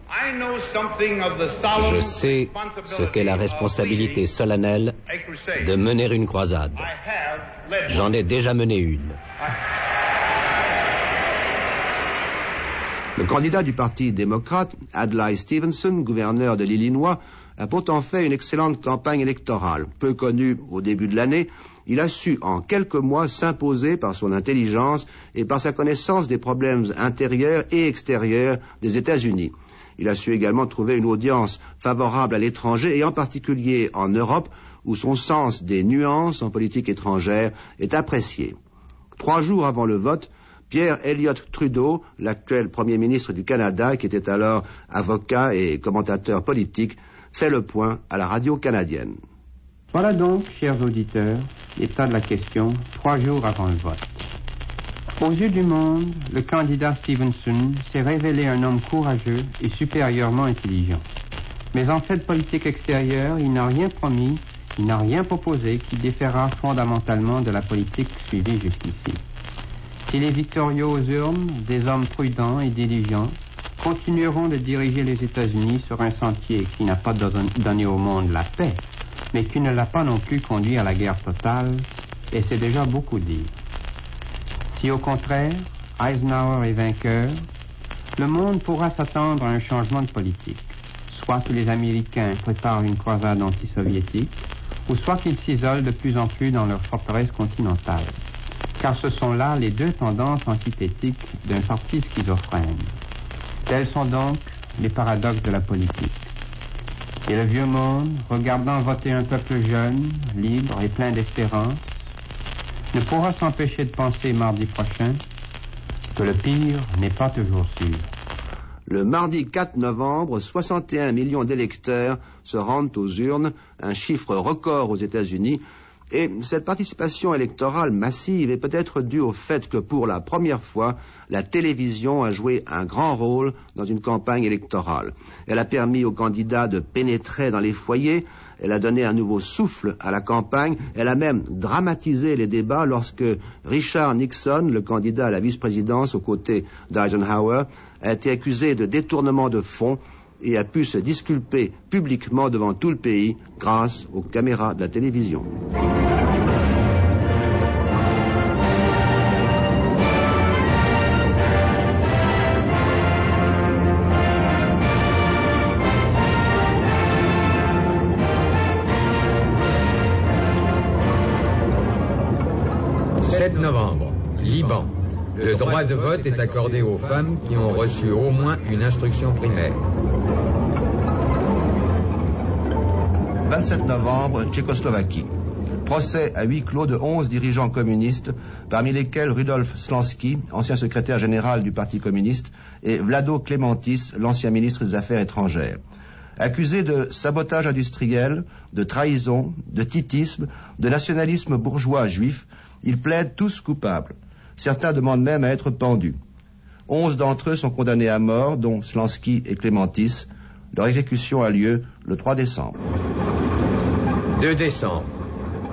Je sais ce qu'est la responsabilité solennelle de mener une croisade. J'en ai déjà mené une. Le candidat du Parti démocrate, Adlai Stevenson, gouverneur de l'Illinois, a pourtant fait une excellente campagne électorale. Peu connu au début de l'année, il a su en quelques mois s'imposer par son intelligence et par sa connaissance des problèmes intérieurs et extérieurs des États-Unis. Il a su également trouver une audience favorable à l'étranger et en particulier en Europe où son sens des nuances en politique étrangère est apprécié. Trois jours avant le vote, Pierre Elliott Trudeau, l'actuel Premier ministre du Canada, qui était alors avocat et commentateur politique, fait le point à la radio canadienne. Voilà donc, chers auditeurs, l'état de la question trois jours avant le vote. Aux yeux du monde, le candidat Stevenson s'est révélé un homme courageux et supérieurement intelligent. Mais en fait politique extérieure, il n'a rien promis, il n'a rien proposé qui différera fondamentalement de la politique suivie jusqu'ici. S'il est victorieux aux urnes, des hommes prudents et diligents continueront de diriger les États-Unis sur un sentier qui n'a pas donné au monde la paix, mais qui ne l'a pas non plus conduit à la guerre totale, et c'est déjà beaucoup dire. Si au contraire, Eisenhower est vainqueur, le monde pourra s'attendre à un changement de politique, soit que les Américains préparent une croisade anti-soviétique, ou soit qu'ils s'isolent de plus en plus dans leur forteresse continentale, car ce sont là les deux tendances antithétiques d'un parti schizophrène. Tels sont donc les paradoxes de la politique. Et le vieux monde, regardant voter un peuple jeune, libre et plein d'espérance, ne pourra s'empêcher de penser mardi prochain que le pire n'est pas toujours sûr. Le mardi 4 novembre, 61 millions d'électeurs se rendent aux urnes, un chiffre record aux États-Unis, et cette participation électorale massive est peut-être due au fait que pour la première fois, la télévision a joué un grand rôle dans une campagne électorale. Elle a permis aux candidats de pénétrer dans les foyers, elle a donné un nouveau souffle à la campagne, elle a même dramatisé les débats lorsque Richard Nixon, le candidat à la vice-présidence aux côtés d'Eisenhower, a été accusé de détournement de fonds et a pu se disculper publiquement devant tout le pays grâce aux caméras de la télévision. « Le droit de vote est accordé aux femmes qui ont reçu au moins une instruction primaire. 27 novembre, Tchécoslovaquie. Procès à huis clos de 11 dirigeants communistes, parmi lesquels Rudolf Slansky, ancien secrétaire général du Parti communiste, et Vlado Clémentis, l'ancien ministre des Affaires étrangères. Accusés de sabotage industriel, de trahison, de titisme, de nationalisme bourgeois juif, ils plaident tous coupables. Certains demandent même à être pendus. Onze d'entre eux sont condamnés à mort, dont Slansky et Clémentis. Leur exécution a lieu le 3 décembre. 2 décembre.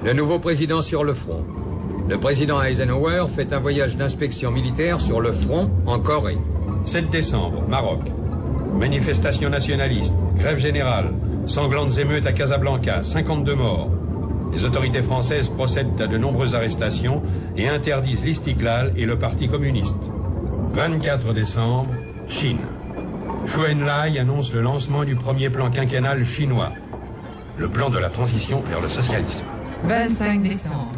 Le nouveau président sur le front. Le président Eisenhower fait un voyage d'inspection militaire sur le front en Corée. 7 décembre, Maroc. Manifestations nationalistes, grève générale, sanglantes émeutes à Casablanca, 52 morts. Les autorités françaises procèdent à de nombreuses arrestations et interdisent l'Istiklal et le Parti communiste. 24 décembre, Chine. Chou Enlai annonce le lancement du premier plan quinquennal chinois, le plan de la transition vers le socialisme. 25 décembre.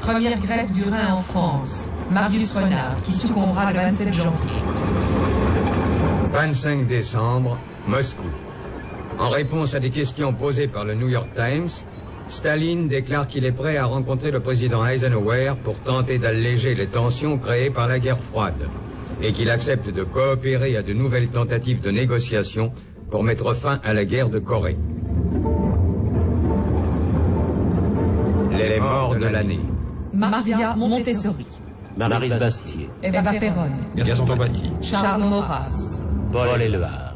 Première grève du Rhin en France. Marius Renard, qui succombera le 27 janvier. 25 décembre, Moscou. En réponse à des questions posées par le New York Times, Staline déclare qu'il est prêt à rencontrer le président Eisenhower pour tenter d'alléger les tensions créées par la guerre froide et qu'il accepte de coopérer à de nouvelles tentatives de négociation pour mettre fin à la guerre de Corée. Les morts de l'année. Maria Montessori. Marie Bastier. Eva Perron. Gaston Batti. Charles Maurras. Paul Éluard.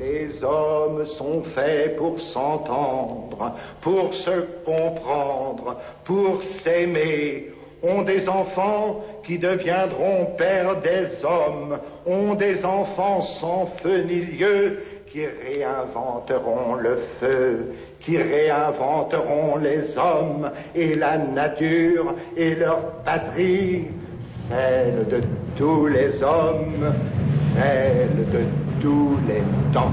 Les hommes sont faits pour s'entendre, pour se comprendre, pour s'aimer. Ont des enfants qui deviendront pères des hommes, ont des enfants sans feu ni lieu, qui réinventeront le feu, qui réinventeront les hommes et la nature et leur patrie, celle de tous les hommes, celle de tous les temps.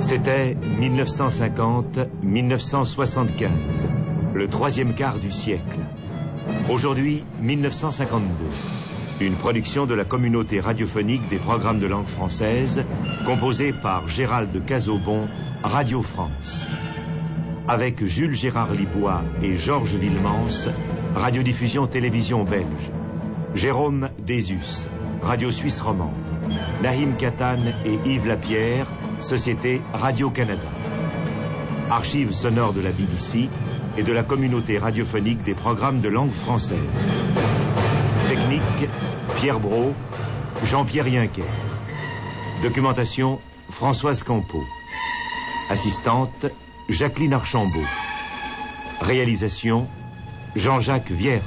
C'était 1950-1975, le troisième quart du siècle. Aujourd'hui, 1952, une production de la communauté radiophonique des programmes de langue française, composée par Gérald Cazobon, Radio France. Avec Jules Gérard Libois et Georges Villemans, radiodiffusion télévision belge. Jérôme Désus, Radio Suisse romande. Nahim Katan et Yves Lapierre, Société Radio-Canada. Archives sonores de la BBC et de la communauté radiophonique des programmes de langue française. Technique, Pierre Brault, Jean-Pierre Yinquet. Documentation, Françoise Campeau. Assistante, Jacqueline Archambault. Réalisation, Jean-Jacques Vierne.